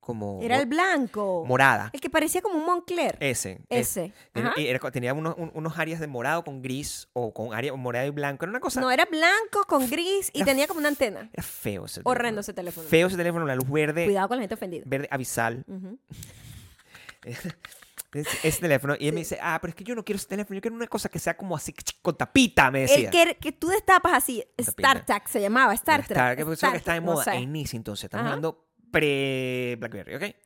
como Era el blanco. morada. El que parecía como un Moncler. Ese. es- Ese. Era tenía unos, un- unos áreas de morado con gris o con área morado y blanco. Era una cosa. No, era blanco con gris y tenía como una antena. Era feo ese Horrendo teléfono. ese teléfono. Feo ese teléfono, la luz verde, Cuidado con la gente ofendida. verde abisal. Ujú. *laughs* Ese, ese teléfono. Y él me dice, ah, pero es que yo no quiero ese teléfono, yo quiero una cosa que sea como así, con tapita, me decía. El que, que tú destapas así. Star Trek se llamaba, Star Trek. Star, que eso Star que está de Trek, no moda sé. en entonces. Estamos Ajá. hablando pre-Blackberry, ¿ok?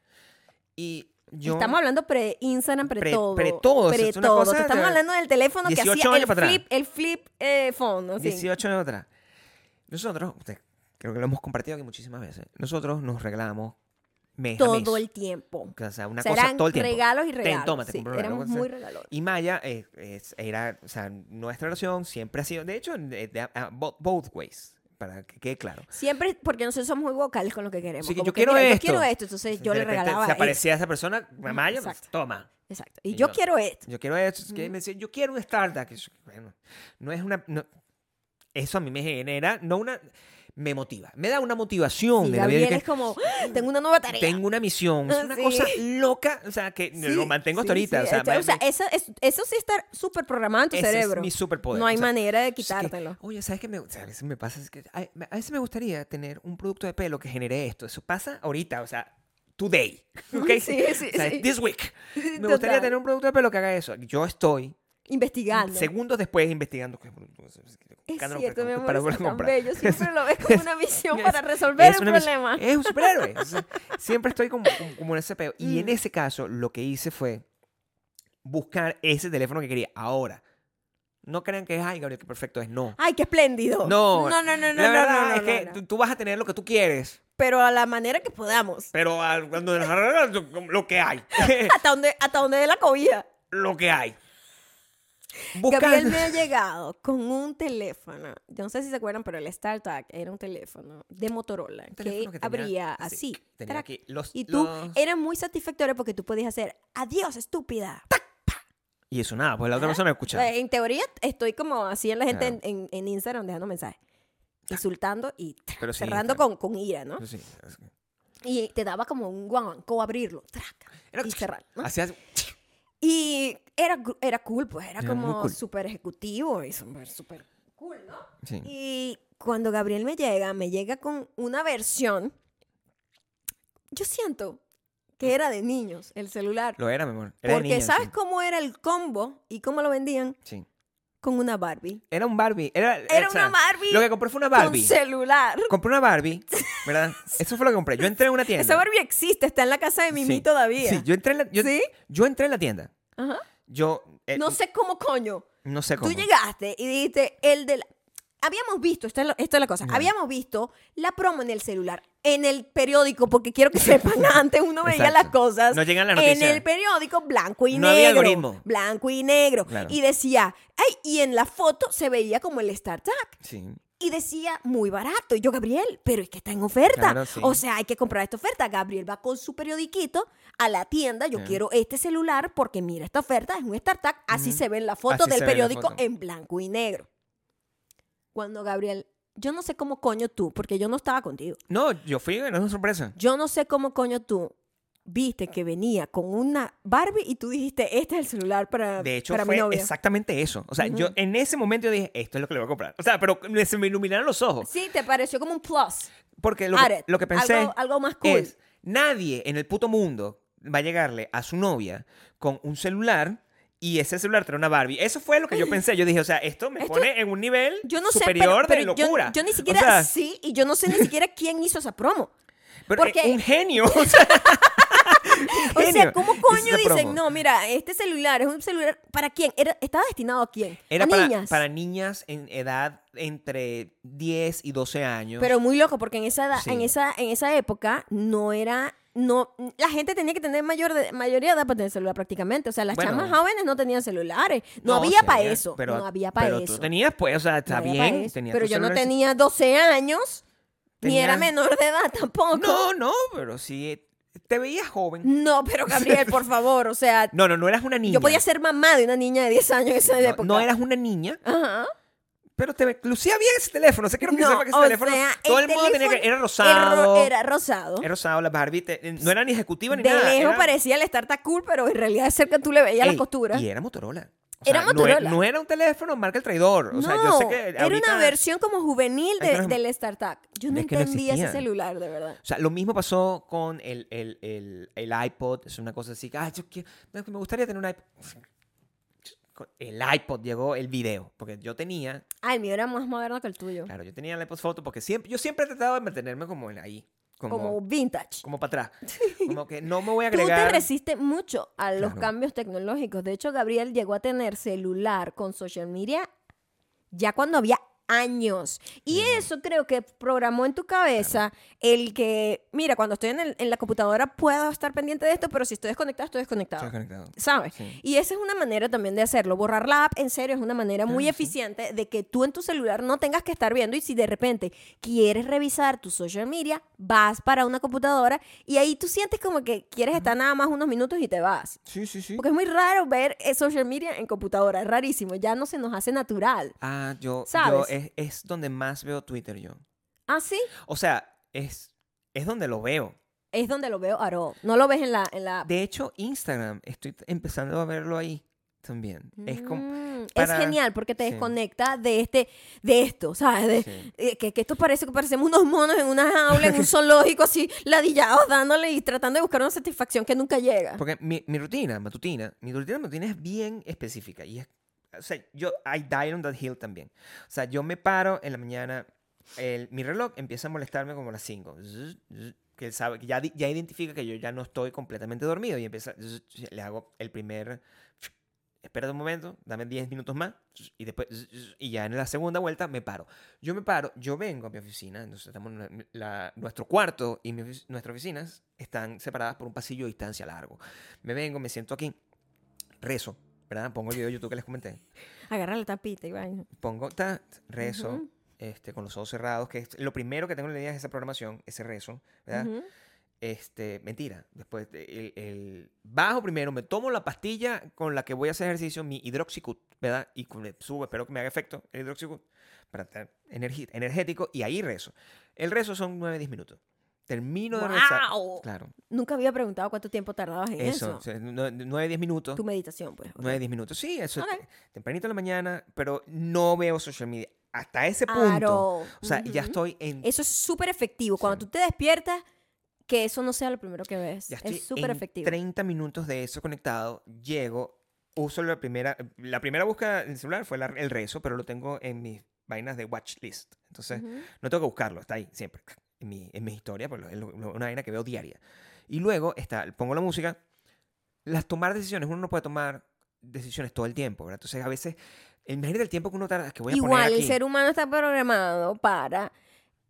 Y yo... Estamos hablando pre-Instagram, Pre- pre-todo. pre-todo, sea, es cosa Estamos hablando del teléfono que 18 hacía el flip, el flip eh, phone. así. 18 años atrás. Nosotros, usted- creo que lo hemos compartido aquí muchísimas veces, nosotros nos regalamos mes a mes. Todo el tiempo. O sea, una O sea, cosa todo el tiempo. regalos y Ten, regalos. toma, te sí, compro un regalo, éramos muy regalos. Y Maya eh, era, o sea, nuestra relación siempre ha sido, de hecho, de, de- both ways, para que quede claro. Siempre, porque nosotros somos muy vocales con lo que queremos. Así que yo quiero mira, esto. Yo quiero esto, entonces yo le regalaba Se esto. aparecía esa persona, pues, exacto. toma. Exacto. Y, Y yo, yo- quiero esto. Yo quiero esto. es que me decía, yo quiero un startup. bueno, no es una... no- eso a mí me genera, no una... Me motiva. Me da una motivación. Sí, de la vida Gabriel que es como, ¡Ah! tengo una nueva tarea. tengo una misión. Es una Sí. cosa loca. O sea, que Sí, lo mantengo hasta ahorita. O sea, me- o sea, me- eso, es- eso sí está súper programado en tu ese cerebro. es mi superpoder. no hay O sea, manera de es que, quitártelo. oye, ¿sabes qué? Me, o sea, a veces me pasa, es que, a veces me gustaría tener un producto de pelo que genere esto. Eso pasa ahorita, o sea, today. *laughs* ¿ok? Sí, sí, O sea, this week. *laughs* Me gustaría tener un producto de pelo que haga eso. Yo estoy Investigando. segundos después investigando producto es, cierto, que- mi amor, para es a tan bello. *laughs* Siempre lo ves como una misión *laughs* Es- para resolver es un una misión- problema. Es un superhéroe. O sea, *laughs* siempre estoy como, como- como en ese peo. Y en Mm. ese caso, lo que hice fue buscar ese teléfono que quería. Ahora, no crean que es, ay, Gabriel, qué perfecto es. No. ¡Ay, qué espléndido! No, no, no, no, no, la verdad no, no, es que no. tú- tú vas a tener lo que tú quieres, Pero a la manera que podamos. pero al- cuando lo que hay, Hasta donde, hasta donde dé la cobija. lo que hay. Gabriel Buscando. me ha llegado con un teléfono. Yo no sé si se acuerdan, pero el StarTAC era un teléfono de Motorola que, teléfono que tenía abría así, así. tenía aquí los- y tú los- era muy satisfactorio porque tú podías hacer adiós, estúpida. Y eso nada, pues la otra persona escucha. Eh, En teoría, estoy como así en la gente Claro. en, en- en Instagram dejando mensajes. Insultando y Pero sí, cerrando claro. con, con ira, ¿no? Sí, es que- Y te daba como un guanco abrirlo. Era- y cerrar, ¿no? hacías- Y era, era cool, pues era como cool. súper ejecutivo y súper, súper cool, ¿no? sí. Y cuando Gabriel me llega, me llega con una versión. Yo siento que era de niños el celular. Lo era, mi amor. Era de porque ¿sabes sí. cómo era el combo y cómo lo vendían? Sí. Con una Barbie. Era un Barbie. Era, Era o sea, una Barbie Lo que compré fue una Barbie. celular. Compré una Barbie, *laughs* ¿verdad? Eso fue lo que compré. Yo entré en una tienda. Esa Barbie existe, está en la casa de Mimi Sí. todavía. Sí, yo entré en la, yo, ¿Sí? yo entré en la tienda. Ajá. Yo eh, No sé cómo coño. no sé cómo. Tú llegaste y dijiste, el de la... habíamos visto, esto es, lo- esto es la cosa, habíamos visto la promo en el celular, en el periódico, porque quiero que sepan, *laughs* antes uno veía Exacto. las cosas No llegan las en noticias. el periódico blanco y No había negro. algoritmo. Blanco y negro. Claro. Y decía, ay, y en la foto se veía como el StarTag. Sí. Y decía, muy barato. Y yo, Gabriel, pero es que está en oferta. Claro, sí. O sea, hay que comprar esta oferta. Gabriel va con su periodiquito a la tienda. Yo quiero este celular porque mira, esta oferta es un StarTag. Así Ujú. se ve en la foto Así del en periódico en blanco y negro. Cuando Gabriel, yo no sé cómo coño tú, porque yo no estaba contigo. No, yo fui, era una sorpresa. Yo no sé cómo coño tú viste que venía con una Barbie y tú dijiste, este es el celular para, De hecho, para mi fue novia. exactamente eso. O sea, yo en ese momento yo dije, esto es lo que le voy a comprar. O sea, pero se me iluminaron los ojos. Sí, te pareció como un plus. Porque lo, que, lo que pensé Algo, algo más cool. es, nadie en el puto mundo va a llegarle a su novia con un celular y ese celular trae una Barbie. Eso fue lo que yo pensé. Yo dije, o sea, esto me Esto- pone en un nivel Yo no sé, superior pero, de pero yo- locura. Yo, ni O siquiera sea, sí, y yo no sé ni siquiera quién hizo esa promo. pero porque- es un genio. O sea, *laughs* O sea, genio ¿cómo coño dicen, no, mira, este celular es un celular, ¿para quién? Era, ¿Estaba destinado a quién? Era a para niñas. para niñas en edad entre 10 y 12 años. Pero muy loco, porque en esa, edad- Sí. en esa, en esa época no era, no, la gente tenía que tener mayor de, mayoría de edad para tener celular prácticamente. O sea, las Bueno. chamas jóvenes no tenían celulares. No, había para eso. Pero, no había para pero eso. tú tenías, pues, o sea, está No bien. Pero yo no tenía 12 años, ni era menor de edad *laughs* tampoco. No, no, pero sí te veías joven. No, pero Gabriel, por favor, o sea, No, no, no eras una niña. yo podía ser mamá de una niña de 10 años en esa no, época. no eras una niña, Ajá. Pero te lucía bien ese teléfono. O sea, quiero que No, sepa que ese teléfono. sea, todo el el, mundo tenía que. Era rosado. ro- Era rosado. Era rosado, la Barbie. te- no era ni ejecutiva ni de nada. lejos era- parecía el Startup Cool, pero en realidad de cerca tú le veías la Ey, costura. Y era Motorola. O Era sea, e- Motorola. No, era un teléfono marca el traidor. O sea, yo sé No, que. era una versión como juvenil de- del Startup. Yo no que entendía ese celular, de verdad. O sea, lo mismo pasó con el, el, el, el iPod. Es una cosa así. que, "Ay, yo quiero- me gustaría tener un iPod. El iPod llegó el video. Porque yo tenía. Ah, el mío era más moderno que el tuyo. Claro, yo tenía el iPod Photo porque siempre, yo siempre he tratado de mantenerme como en ahí. Como, Como como, vintage. para atrás. *laughs* Como que no me voy a Tú te agregar. resistes mucho a los Claro. cambios tecnológicos. De hecho, Gabriel llegó a tener celular con social media ya cuando había años. Y eso creo que programó en tu cabeza el que, mira, cuando estoy en, el- en la computadora puedo estar pendiente de esto, pero si estoy desconectado, estoy desconectado. Estoy conectado. ¿Sabes? Sí. Y esa es una manera también de hacerlo. Borrar la app, en serio, es una manera muy sí. eficiente de que tú en tu celular no tengas que estar viendo y si de repente quieres revisar tu social media, vas para una computadora y ahí tú sientes como que quieres estar nada más unos minutos y te vas. Sí, sí, sí. Porque es muy raro ver eh, social media en computadora, es rarísimo, ya no se nos hace natural. Ah, yo, yo ¿Sabes? Es, es donde más veo Twitter yo. ¿Ah, sí? O sea, es, es donde lo veo. Es donde lo veo Aro. No lo ves en la, en la. De hecho, Instagram, estoy empezando a verlo ahí también. Es como... Mm, para- Es genial porque te sí. desconecta de este, de esto, ¿sabes? De- Sí. eh, que, que esto parece que parecemos unos monos en una jaula, en un *laughs* zoológico así, ladillados, dándole y tratando de buscar una satisfacción que nunca llega. Porque mi, mi rutina matutina, mi rutina matutina es bien específica. Y es, o sea, yo, I die on that hill también. O sea, yo me paro en la mañana, el, mi reloj empieza a molestarme como a las 5. Que él sabe, que ya, ya identifica que yo ya no estoy completamente dormido y empieza, le hago el primer, espérate un momento, dame 10 minutos más y después, y ya en la segunda vuelta me paro. Yo me paro, yo vengo a mi oficina, entonces estamos en la- nuestro cuarto y mi nuestras oficinas están separadas por un pasillo de distancia largo. Me vengo, me siento aquí, rezo, ¿verdad? Pongo el video de YouTube que les comenté. Agarra la tapita y vaina. Pongo, ta, rezo, Ujú. este, con los ojos cerrados, que es lo primero que tengo en la idea es esa programación, ese rezo, ¿verdad? Ujú. Este, mentira. Después, de- el, el- bajo primero, me tomo la pastilla con la que voy a hacer ejercicio, mi hidroxicut, ¿verdad? Y subo, espero que me haga efecto el hidroxicut para estar energético y ahí rezo. El rezo son 9-10 minutos. Termino de rezar. ¡Guau! Claro, Nunca había preguntado cuánto tiempo tardabas en eso. eso. 9-10 minutos. Tu meditación, pues. ok. 9-10 minutos. Sí, eso. Ok. te- Tempranito en la mañana, pero no veo social media. Hasta ese punto. Aro. O sea, ya Ujú. estoy en. Eso es súper efectivo. Cuando Sí. tú te despiertas, que eso no sea lo primero que ves. Ya estoy es súper efectivo. 30 minutos de eso conectado. Llego, uso la primera. La primera búsqueda en el celular fue la- el rezo, pero lo tengo en mis vainas de watch list. Entonces, Ujú. no tengo que buscarlo, está ahí siempre. En mi, en mi historia, pues es una vaina que veo diaria. Y luego está, pongo la música. Las tomar decisiones, uno no puede tomar decisiones todo el tiempo, ¿verdad? Entonces, a veces Imagínate el tiempo que uno tarda, que voy a poner Igual, el aquí. ser humano está programado para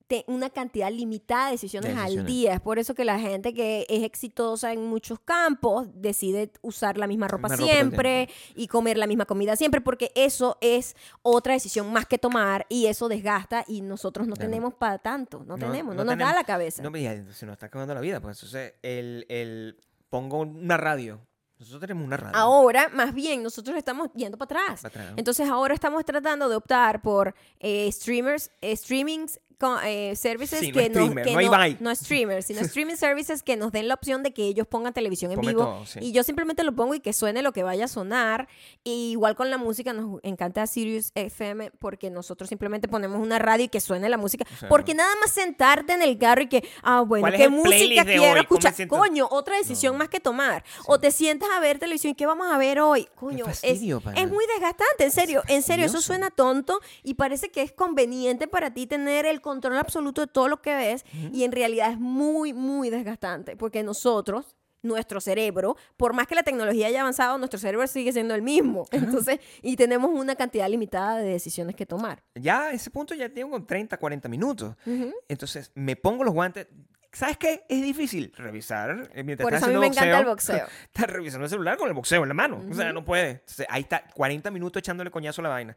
te- una cantidad limitada de decisiones, De al día. Es por eso que la gente que es exitosa en muchos campos decide usar la misma ropa siempre y comer la misma comida siempre, porque eso es otra decisión más que tomar y eso desgasta y nosotros no Claro. tenemos para tanto. No, No, tenemos, no no, nos da la cabeza. No, se nos está acabando la vida. Pues entonces, el, el, pongo una radio. Nosotros tenemos una radio. Ahora, más bien, nosotros estamos yendo para atrás. para atrás, ¿no? Entonces ahora estamos tratando de optar por eh, streamers, eh, streamings, co- eh, services Sí, no que, nos, streamer, que no Ibai. no streamers, sino *laughs* streaming services que nos den la opción de que ellos pongan televisión en vivo todo, sí. y yo simplemente lo pongo y que suene lo que vaya a sonar. Y igual con la música nos encanta Sirius FM porque nosotros simplemente ponemos una radio y que suene la música. O sea, porque nada más sentarte en el carro y que, ah, bueno, ¿Cuál es ¿qué música quiero escuchar? Coño, otra decisión No. más que tomar. O te sientas a ver televisión y ¿qué vamos a ver hoy? Coño, es- fastidio, es muy desgastante, en serio, en serio, eso suena tonto y parece que es conveniente para ti tener el control absoluto de todo lo que ves y en realidad es muy, muy desgastante porque nosotros, nuestro cerebro, por más que la tecnología haya avanzado, nuestro cerebro sigue siendo el mismo. Entonces, y tenemos una cantidad limitada de decisiones que tomar. Ya a ese punto ya tengo 30, 40 minutos. Ujú. Entonces, me pongo los guantes. ¿Sabes qué? Es difícil revisar eh, mientras Por estás eso a mí me haciendo encanta el boxeo. *laughs* Estás revisando el celular con el boxeo en la mano. O sea, no puede. Entonces, ahí está, 40 minutos echándole coñazo a la vaina.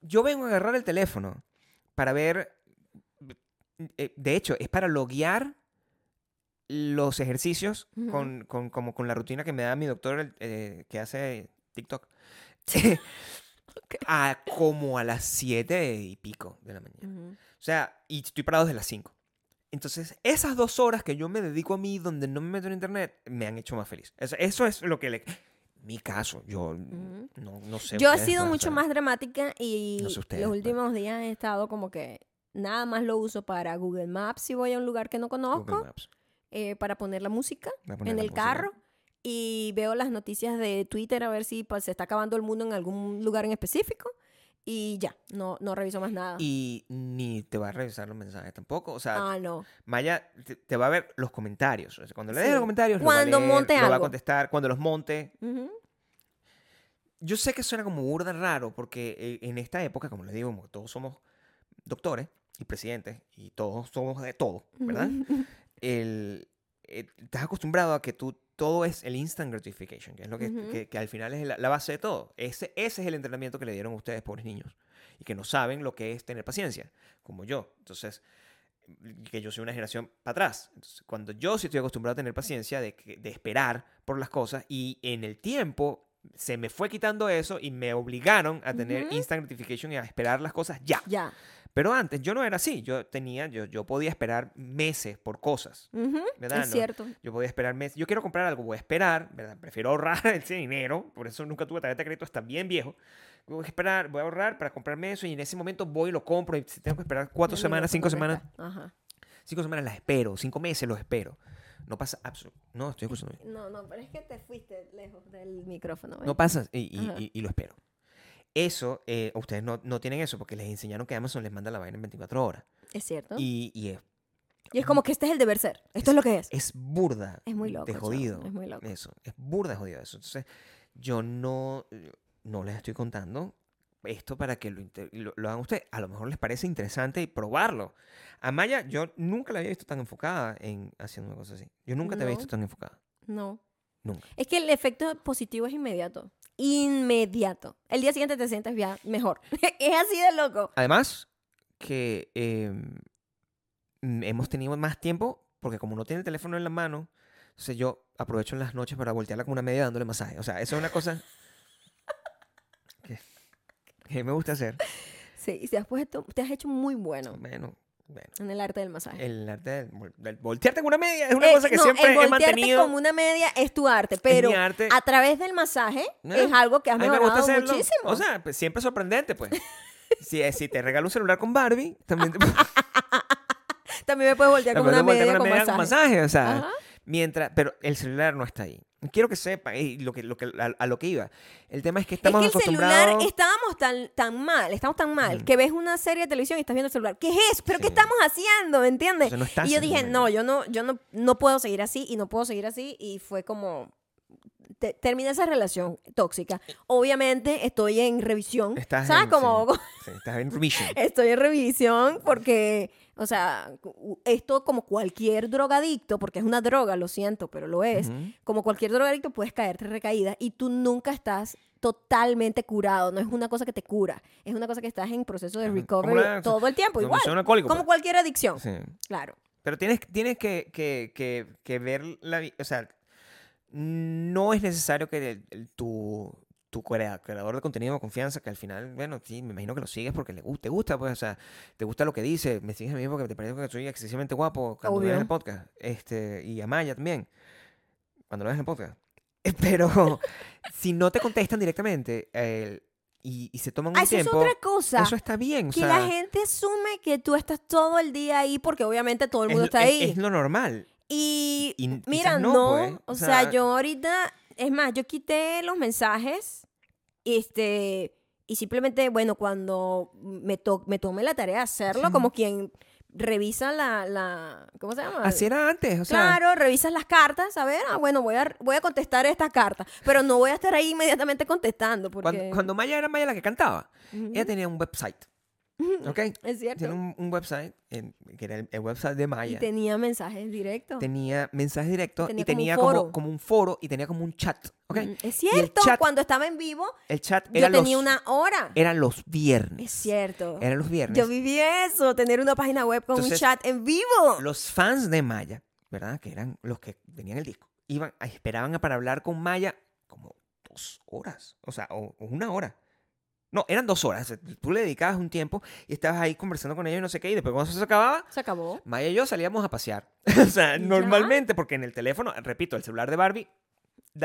Yo vengo a agarrar el teléfono para ver. Eh, De hecho, es para loguear los ejercicios con, con- como con la rutina que me da mi doctor eh, que hace TikTok. *laughs* a como a las 7 y pico de la mañana. O sea, y estoy parado desde las 5. Entonces, esas dos horas que yo me dedico a mí donde no me meto en internet, me han hecho más feliz. Eso, eso es lo que le... Mi caso, yo no, no sé. Yo he sido mucho más dramática y No sé ustedes, los últimos días he estado como que nada más lo uso para Google Maps si voy a un lugar que no conozco, eh, para poner la música poner en el música. carro y veo las noticias de Twitter a ver si pues, se está acabando el mundo en algún lugar en específico y ya, no, no reviso más nada. Y ni te va a revisar los mensajes tampoco. O sea, ah, no. Maya te, te va a ver los comentarios. O sea, cuando le Sí. des los comentarios, lo va a Cuando leer, monte lo va a algo. contestar. Cuando los monte. Yo sé que suena como burda raro porque eh, en esta época, como les digo, todos somos doctores y presidentes y todos somos de todo, ¿verdad? *laughs* El, eh, estás acostumbrado a que tú todo es el instant gratification, que es lo que, Ujú. que- que al final es la, la base de todo. Ese, ese es el entrenamiento que le dieron a ustedes, pobres niños, y que no saben lo que es tener paciencia, como yo. Entonces, que yo soy una generación para atrás. Entonces, cuando yo sí estoy acostumbrado a tener paciencia de, de esperar por las cosas y en el tiempo se me fue quitando eso y me obligaron a tener Ujú. instant gratification y a esperar las cosas ya. Ya. Pero antes yo no era así. Yo tenía, yo, yo podía esperar meses por cosas. Ujú, ¿Verdad? Es No. cierto. Yo podía esperar meses. Yo quiero comprar algo, voy a esperar, ¿verdad? Prefiero ahorrar *laughs* ese dinero. Por eso nunca tuve tarjeta de crédito hasta bien viejo. Voy a esperar, voy a ahorrar para comprarme eso y en ese momento voy y lo compro. Y tengo que esperar cuatro semanas, cinco semanas. Ajá. cinco semanas las espero, cinco meses los espero. No pasa absolutamente. No, estoy escuchando. No, no, pero es que te fuiste lejos del micrófono. ¿ves? No pasa y, y- Ajá. y- y lo espero. Eso, eh, ustedes no, no tienen eso porque les enseñaron que Amazon les manda la vaina en 24 horas. Es cierto. Y, y es, Y es como que este es el deber ser. Esto es lo que es. es burda Es muy loco, de jodido. es muy loco. Eso, es burda de jodido eso. Entonces, yo no, no les estoy contando esto para que lo, lo, lo hagan ustedes. A lo mejor les parece interesante y probarlo. A Maya, yo nunca la había visto tan enfocada en haciendo una cosa así. Yo nunca te había visto tan enfocada. No. Nunca. Es que el efecto positivo es inmediato. Inmediato. El día siguiente te sientes ya mejor. *laughs* es así de loco. Además, que eh, mm, hemos tenido más tiempo, porque como no tiene el teléfono en la mano, entonces yo aprovecho en las noches para voltearla como una media dándole masaje. O sea, eso es una cosa que, que me gusta hacer. *laughs* Sí, y después tú- te has hecho muy bueno Bueno, bueno. en el arte del masaje. El arte del, vol- del voltearte con una media es una Eh, cosa que no, siempre el he voltearte mantenido. como una media es tu arte, pero arte. a través del masaje No, es algo que has me mejorado hacerlo. muchísimo. O sea, pues, siempre sorprendente, pues. *laughs* si, si te regalo un celular con Barbie, también te, *laughs* También me puedes voltear te como una puedo voltear media con con una media con masaje. masaje. O sea, Ajá. mientras, pero el celular no está ahí. Quiero que sepa y lo que, lo que, a, a lo que iba. El tema es que Es estamos que el celular, acostumbrados. estábamos tan, tan mal, estamos tan mal, Ujú. que ves una serie de televisión y estás viendo el celular. ¿Qué es eso? ¿Pero qué Sí. estamos haciendo? ¿Me entiendes? Entonces, no estás y yo dije, no, yo no, yo no, no puedo seguir así y no puedo seguir así. Y fue como, te- termina esa relación tóxica, obviamente estoy en revisión. Estás ¿Sabes? en- Como sí, sí, estás en remission. *laughs* estoy en revisión porque, o sea, esto como cualquier drogadicto, porque es una droga, lo siento, pero lo es, como cualquier drogadicto puedes caerte recaída y tú nunca estás totalmente curado, no es una cosa que te cura, es una cosa que estás en proceso de recovery una- todo el tiempo, igual, como pues. cualquier adicción, Sí. claro. Pero tienes, tienes que, que, que, que ver la... O sea, no es necesario que el- el- tu, tu crea- creador de contenido de confianza, que al final, bueno, sí, me imagino que lo sigues porque le gusta, te gusta, pues, o sea, te gusta lo que dice, me sigues a mí porque te parece que soy excesivamente guapo cuando Obvio. ves el podcast, este, y a Maya también, cuando lo ves en el podcast. *laughs* Pero *laughs* si no te contestan directamente el- y, y se toman un Ah, eso es tiempo, otra cosa. eso está bien, o que sea, la gente asume que tú estás todo el día ahí porque obviamente todo el es, mundo está es- ahí. es lo normal. Y, mira, no, no, pues, o o sea, sea- yo ahorita, es más, yo quité los mensajes, este, y simplemente, bueno, cuando me, to me tomé la tarea de hacerlo, Sí. como quien revisa la, la, ¿cómo se llama? Así era antes, o sea, Claro, revisas las cartas, a ver, ah, bueno, voy a, voy a contestar esta carta, pero no voy a estar ahí inmediatamente contestando, porque... Cuando, cuando Maya era Maya la que cantaba, ella tenía un website. ¿Ok? Es cierto. Tiene un, un website, que era el, el website de Y Maya. tenía mensajes directos. Tenía mensajes directos Tenía y tenía como, como un foro y tenía como un chat. ¿Ok? Mm, Es Y cierto, chat- cuando estaba en vivo, El chat yo era tenía los, una hora. eran los viernes. Es cierto. Eran los viernes. Yo viví eso, tener una página web con un chat en vivo. Los fans de Maya, ¿verdad? Que eran los que tenían el disco, iban, esperaban para hablar con Maya como dos horas. O sea, o, o una hora. No, eran dos horas. Tú le dedicabas un tiempo y estabas ahí conversando con ellos y no sé qué. Y después cuando eso se acababa, Se acabó. Maya y yo salíamos a pasear. *laughs* o sea, normalmente, porque en el teléfono, repito, el celular de Barbie,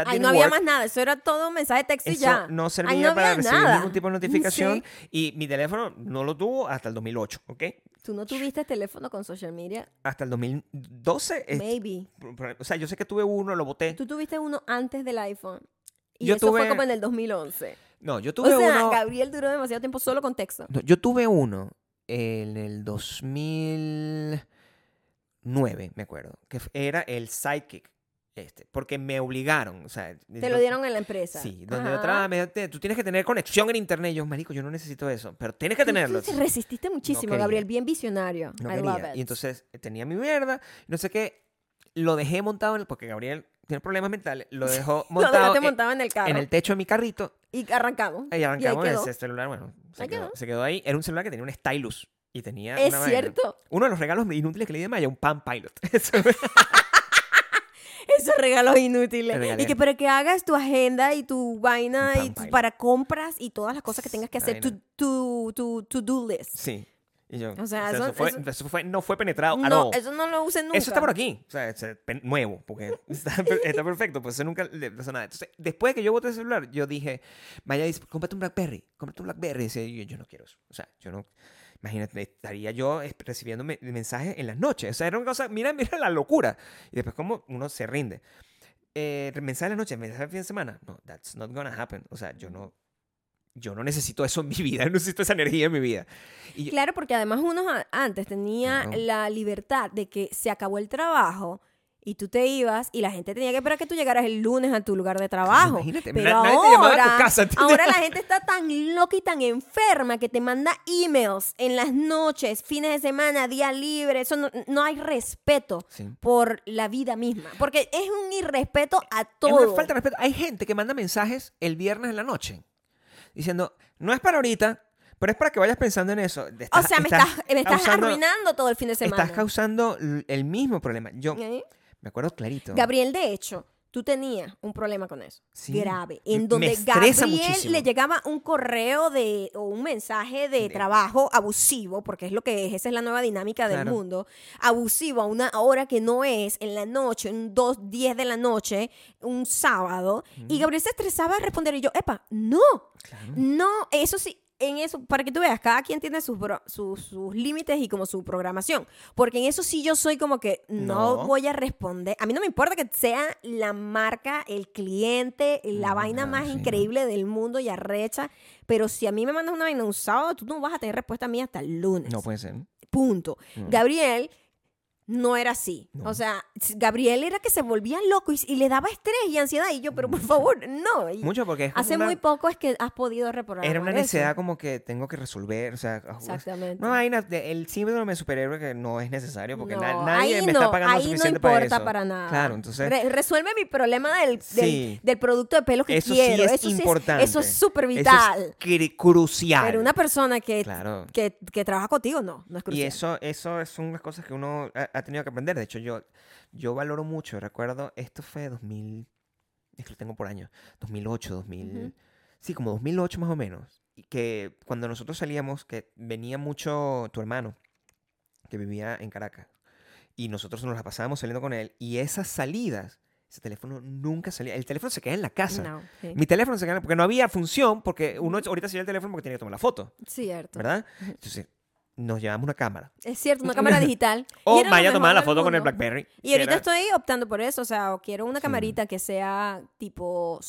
Ahí no había más nada, eso era todo mensaje de texto y ya. no servía no para recibir nada. ningún tipo de *laughs* notificación. Sí. Y mi teléfono no lo tuvo hasta el 2008, ¿ok? Tú no tuviste teléfono con social media, Hasta el 2012. es- maybe. o sea, yo sé que tuve uno, lo boté. Tú tuviste uno antes del iPhone. Y Yo eso fue tuve- como en el 2011. No, yo O tuve sea, uno. Gabriel duró demasiado tiempo solo con texto. no, yo tuve uno en el 2009, me acuerdo. Que era el Sidekick. Este, porque me obligaron. O sea, Te lo dieron en la empresa. Sí, donde yo trabajaba, me- te- tú tienes que tener conexión en internet. Yo, marico, yo no necesito eso. Pero tienes que tenerlo. te resististe muchísimo. Gabriel. Bien visionario. No I love it. Y entonces eh, tenía mi mierda, no sé qué. Lo dejé montado, en el- porque Gabriel tiene problemas mentales. Lo dejó *laughs* Lo montado en, montado en el carro. en el techo de mi carrito. Y arrancamos. Y arrancamos quedó. ese celular. Bueno, se Ahí quedó, quedó. se quedó ahí. Era un celular que tenía un stylus. Y tenía Es una vaina. cierto. Uno de los regalos inútiles que le di a Maya, un Pan Pilot. *laughs* Eso- *laughs* Esos regalos inútiles. Regalé. Y que para que hagas tu agenda y tu vaina y tu- para compras y todas las cosas que tengas que hacer, tu, Vaina. tu, tu, to do list. sí. Y yo, O sea, eso, eso- fue, eso- eso fue- no fue penetrado. at No, all. eso no lo usen nunca. Eso está por aquí. O sea, es eh, nuevo, porque *laughs* está, *laughs* está perfecto. Pues eso nunca le pasó nada. Entonces, después de que yo boté el celular, yo dije, Maya dice, cómprate un Blackberry, cómprate un Blackberry. Y decía, yo, yo no quiero eso. O sea, yo no. Imagínate, estaría yo recibiendo me- mensajes en las noches. O sea, era una cosa, mira, mira la locura. Y después, como uno se rinde. Eh, mensaje en la noche, mensaje de fin de semana. No, that's not gonna happen. O sea, yo no. Yo no necesito eso en mi vida, *laughs* no necesito esa energía en mi vida. Y yo- Claro, porque además uno antes tenía la libertad de que se acabó el trabajo y tú te ibas y la gente tenía que esperar que tú llegaras el lunes a tu lugar de trabajo. imagínate, Pero na- nadie te llamaba a tu ahora, casa, *laughs* ahora la gente está tan loca y tan enferma que te manda emails en las noches, fines de semana, día libre. Eso no, no hay respeto Sí. por la vida misma. Porque es un irrespeto a Es todo. una falta de respeto. Hay gente que manda mensajes el viernes en la noche diciendo, no es para ahorita, pero es para que vayas pensando en eso. o Estás- sea, me estás, me estás causando- arruinando todo el fin de semana. Estás causando el mismo problema. Yo ¿Eh? me acuerdo clarito. Gabriel, de hecho, tú tenías un problema con eso. Sí. Grave. En donde Gabriel muchísimo. le llegaba un correo de, o un mensaje de, De- trabajo abusivo, porque es lo que es, esa es la nueva dinámica del Claro. mundo. Abusivo a una hora que no es, en la noche, en 2, 10 de la noche, un sábado. Y Gabriel se estresaba a responder y yo, epa, no, Claro. no, eso sí, en eso, para que tú veas, cada quien tiene sus, bro- sus, sus límites y como su programación. Porque en eso sí yo soy como que no, No. voy a responder. A mí no me importa que sea la marca, el cliente, la No, vaina no, más sí, increíble del mundo y arrecha. Pero si a mí me mandas una vaina un sábado, tú no vas a tener respuesta mía hasta el lunes. No puede ser. Punto. No. Gabriel no era así. No. O sea, Gabriel era que se volvía loco y, y le daba estrés y ansiedad. Y yo, pero por favor, no. Y Mucho porque es hace una- muy poco es que has podido reparar. Era una eso. necesidad como que tengo que resolver, o sea, Exactamente. no hay el síndrome de superhéroe que no es necesario porque na- nadie me no, está pagando ahí suficiente no para importa eso. para nada. Claro, entonces Re- resuelve mi problema del, del, Sí. del producto de pelo que eso quiero. sí es eso importante. eso es súper Eso es vital. crucial. Pero una persona que, Claro. que, que trabaja contigo, no, no es Y crucial. eso, eso son las cosas que uno ha, tenido que aprender. De hecho, yo, yo valoro mucho. Recuerdo, esto fue 2000, es que lo tengo por años, 2008, 2000, Ujú. sí, como 2008 más o menos. Y que cuando nosotros salíamos, que venía mucho tu hermano, que vivía en Caracas, y nosotros nos la pasábamos saliendo con él, y esas salidas, ese teléfono nunca salía. El teléfono se queda en la casa. No, sí. Mi teléfono se queda, porque no había función, porque uno ahorita lleva el teléfono porque tiene que tomar la foto, Cierto. ¿verdad? Entonces, nos llevamos una cámara. Es cierto, una cámara digital. *laughs* O vaya a tomar la foto con el. BlackBerry. Y ahorita era- estoy optando por eso, o sea, o quiero una Sí. camarita que sea tipo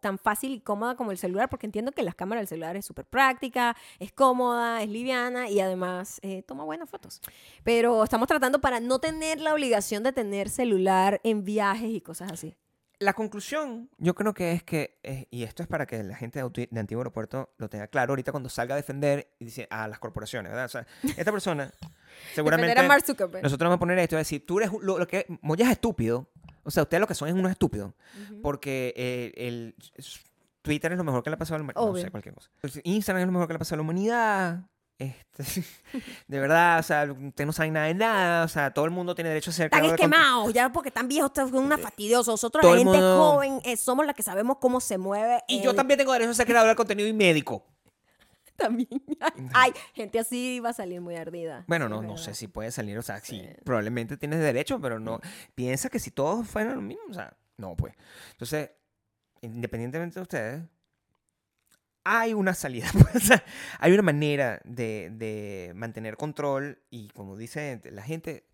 tan fácil y cómoda como el celular, porque entiendo que las cámaras del celular es súper práctica, es cómoda, es liviana y además eh, toma buenas fotos. Pero estamos tratando para no tener la obligación de tener celular en viajes y cosas así. La conclusión, yo creo que es que, eh, y esto es para que la gente de, de Antiguo Aeropuerto lo tenga claro ahorita cuando salga a defender y dice a las corporaciones, ¿verdad? O sea, esta persona, *laughs* seguramente, a Mark Zuckerberg. nosotros vamos a poner esto y decir, tú eres lo, lo que, Moya es estúpido. O sea, ustedes lo que son es unos estúpidos. Porque eh, el, Twitter es lo mejor que le ha pasado a la humanidad. No sé, cualquier cosa. Instagram es lo mejor que le ha pasado a la humanidad. Este, *laughs* de verdad, o sea, ustedes no saben nada de nada. O sea, todo el mundo tiene derecho a ser Están esquemados, ya porque están viejos, están una fastidiosos. Nosotros, todo la gente mundo- joven, eh, somos las que sabemos cómo se mueve. Y yo el- también tengo derecho a ser creador de contenido y médico. *laughs* también. Ay, gente así va a salir muy ardida. Bueno, no, no sé si puede salir, o sea, sí, Sí. probablemente tienes derecho, pero no. Piensa que si todos fueran lo mismo, o sea, no, pues. Entonces, independientemente de ustedes, hay una salida, *laughs* pues, hay una manera de, de mantener control y, como dice la gente,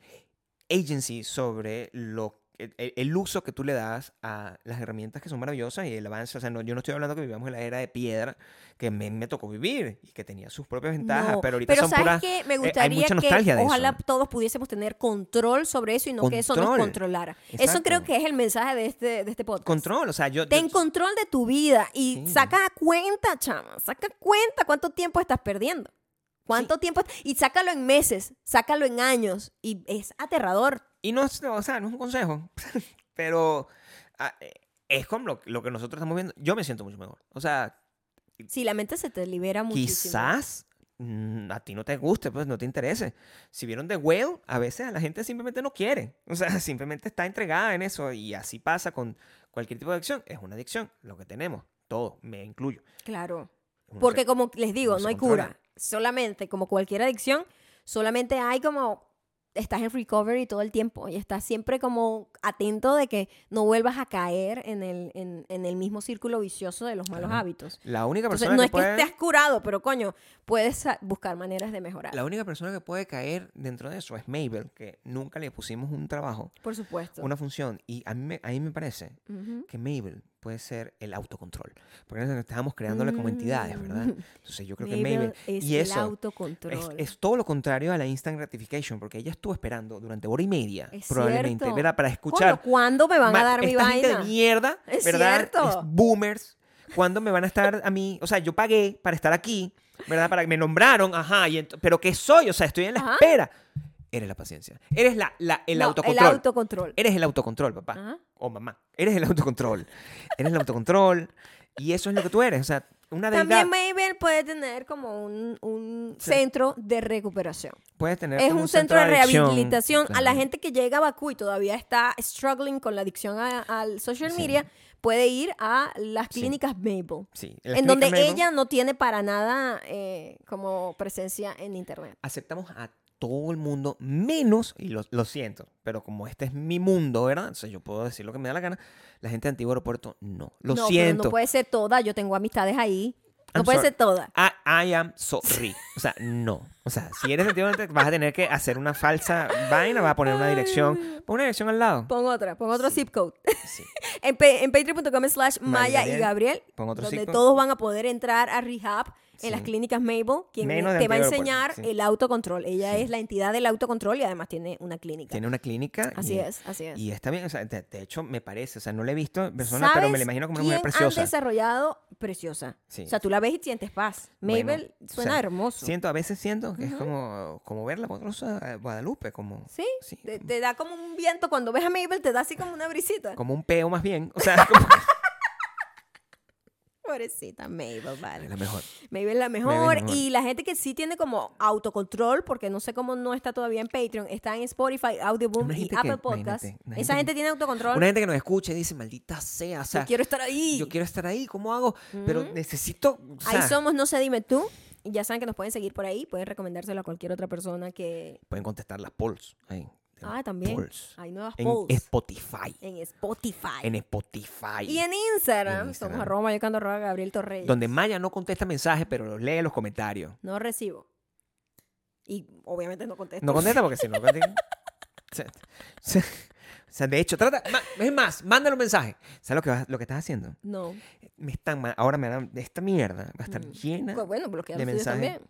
agency sobre lo el, el- uso que tú le das a las herramientas que son maravillosas y el avance. O sea, no, yo no estoy hablando que vivamos en la era de piedra que me, me tocó vivir y que tenía sus propias ventajas, No, pero ahorita pero son ¿sabes puras... qué? Me gustaría que ojalá todos pudiésemos tener control sobre eso y no que eso nos Control. controlara. Eso creo que es el mensaje de este, de este podcast. Control, o sea, yo... Ten yo- control de tu vida y Sí. saca cuenta, chama. Saca cuenta cuánto tiempo estás perdiendo. ¿Cuánto tiempo? Y sácalo en meses, sácalo en años. Y es aterrador. Y no es, o sea, no es un consejo, *laughs* pero ah, eh, es como lo, lo que nosotros estamos viendo. Yo me siento mucho mejor. O sea, Si la mente se te libera muchísimo. quizás mm, a ti no te guste, pues no te interese. Si vieron The Whale, a veces a la gente simplemente no quiere. O sea, *laughs* simplemente está entregada en eso y así pasa con cualquier tipo de adicción. Es una adicción, lo que tenemos, todo, me incluyo. Claro. Porque como les digo, no hay cura. Solamente, como cualquier adicción, solamente hay como estás en recovery todo el tiempo y estás siempre como atento de que no vuelvas a caer en el, en, en el mismo círculo vicioso de los malos Claro. hábitos. la única Entonces, persona no que es puede... que estés curado, pero coño, puedes buscar maneras de mejorar. La única persona que puede caer dentro de eso es Mabel, que nunca le pusimos un trabajo, Por supuesto. una función. Y a mí, me- a mí me parece que Mabel puede ser el autocontrol. Porque nosotros estábamos creándole como entidades, ¿verdad? Mm. Entonces yo creo que Mabel es y el eso autocontrol. es, es todo lo contrario a la instant gratification, porque ella estuvo esperando durante hora y media, Es probablemente, cierto. ¿verdad? Para Coño, escuchar... ¿cuándo me van a dar mi esta gente vaina? de mierda, *laughs* Es ¿verdad? cierto. Es boomers. ¿Cuándo me van a estar a mí? O sea, yo pagué para estar aquí, ¿verdad? Para que me nombraron, ajá, y pero ¿qué soy? O sea, estoy en la Ajá. espera. Eres la paciencia. Eres la, la- el No, autocontrol. El autocontrol. Eres el autocontrol, papá. Ajá. O mamá. Eres el autocontrol. Eres el autocontrol. Y eso es lo que tú eres. O sea, una deidad. También Mabel puede tener como un, un Sí. centro de recuperación. Puedes tener Es un centro de rehabilitación. A la gente que llega a Bakú y todavía está struggling con la adicción a- al social Sí. media, puede ir a las Sí. clínicas Mabel. Sí. En donde ella no tiene para nada eh, como presencia en internet. aceptamos a todo el mundo, menos, y lo, lo siento, pero como este es mi mundo, ¿verdad? Entonces yo puedo decir lo que me da la gana. La gente de Antiguo Aeropuerto, no. Lo no, pero siento. no puede ser toda. Yo tengo amistades ahí. No I'm puede sorry. ser toda. I, I am sorry. O sea, no. O sea, si eres definitivamente vas a tener que hacer una falsa vaina, vas a poner una dirección. Pon una dirección al lado. Pon otra, pon otro zip code. Sí. *laughs* en, en patreon.com slash Maya y Gabriel, Gabriel, pon otro donde zip code. todos van a poder entrar a rehab en Sí. las clínicas Mabel, quien Menos te va a enseñar sí. el autocontrol. Ella Sí. es la entidad del autocontrol y además tiene una clínica. Tiene una clínica. Así y, es, así es. Y está bien, o sea, de, de hecho me parece, o sea, no la he visto en persona, pero me la imagino como una mujer preciosa. han desarrollado preciosa? O sea, tú la ves y sientes paz. Bueno, Mabel o suena sea, hermoso. Siento, a veces siento que es como, como ver la poderosa Guadalupe, como, ¿Sí? sí, Te, te da como un viento cuando ves a Mabel, te da así como una brisita. como un peo más bien. O sea, *laughs* como Pobrecita Mabel, vale. es la mejor. Mabel es la mejor. Mabel es la mejor. Y la gente que sí tiene como autocontrol, porque no sé cómo no está todavía en Patreon, está en Spotify, Audioboom y Apple que- imagínate, Esa gente que- tiene autocontrol. Una gente que nos escucha y dice, maldita sea, o sea, Yo quiero estar ahí. yo quiero estar ahí, ¿cómo hago? Pero necesito, o ahí somos, no sé, dime tú. Ya saben que nos pueden seguir por ahí. Pueden recomendárselo a cualquier otra persona que. pueden contestar las polls. Ahí, Ah, también. polls. Hay nuevas En polls. Spotify. En Spotify. En Spotify. y en Instagram, En Instagram. somos arroba mayocando arroba Gabriel Torreyes. Donde Maya no contesta mensajes, pero los lee en los comentarios. No recibo. Y obviamente no contesto. No contesta porque si no contesta. o, sea, de hecho, trata. Es más, mándale un mensaje. ¿Sabes lo que, vas- lo que estás haciendo? No. Me están, ahora me dan. Esta mierda va a estar Mm. llena. Pues bueno, de mensajes. también.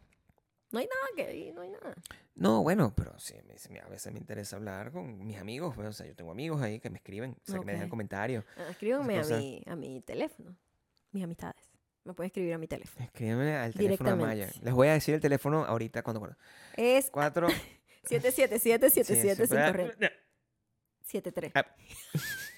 No hay nada que ir, no hay nada. No, bueno, pero sí, a veces me interesa hablar con mis amigos. pues, o sea, yo tengo amigos ahí que me escriben, o sea, que me dejan comentarios. Ah, Escríbanme a mi, a mi teléfono. Mis amistades. Me pueden escribir a mi teléfono. Escríbeme al teléfono de Maya. Les voy a decir el teléfono ahorita cuando. cuando Es cuatro. *laughs* 777 sí, sí, 77 pero- 73. Ah, *laughs*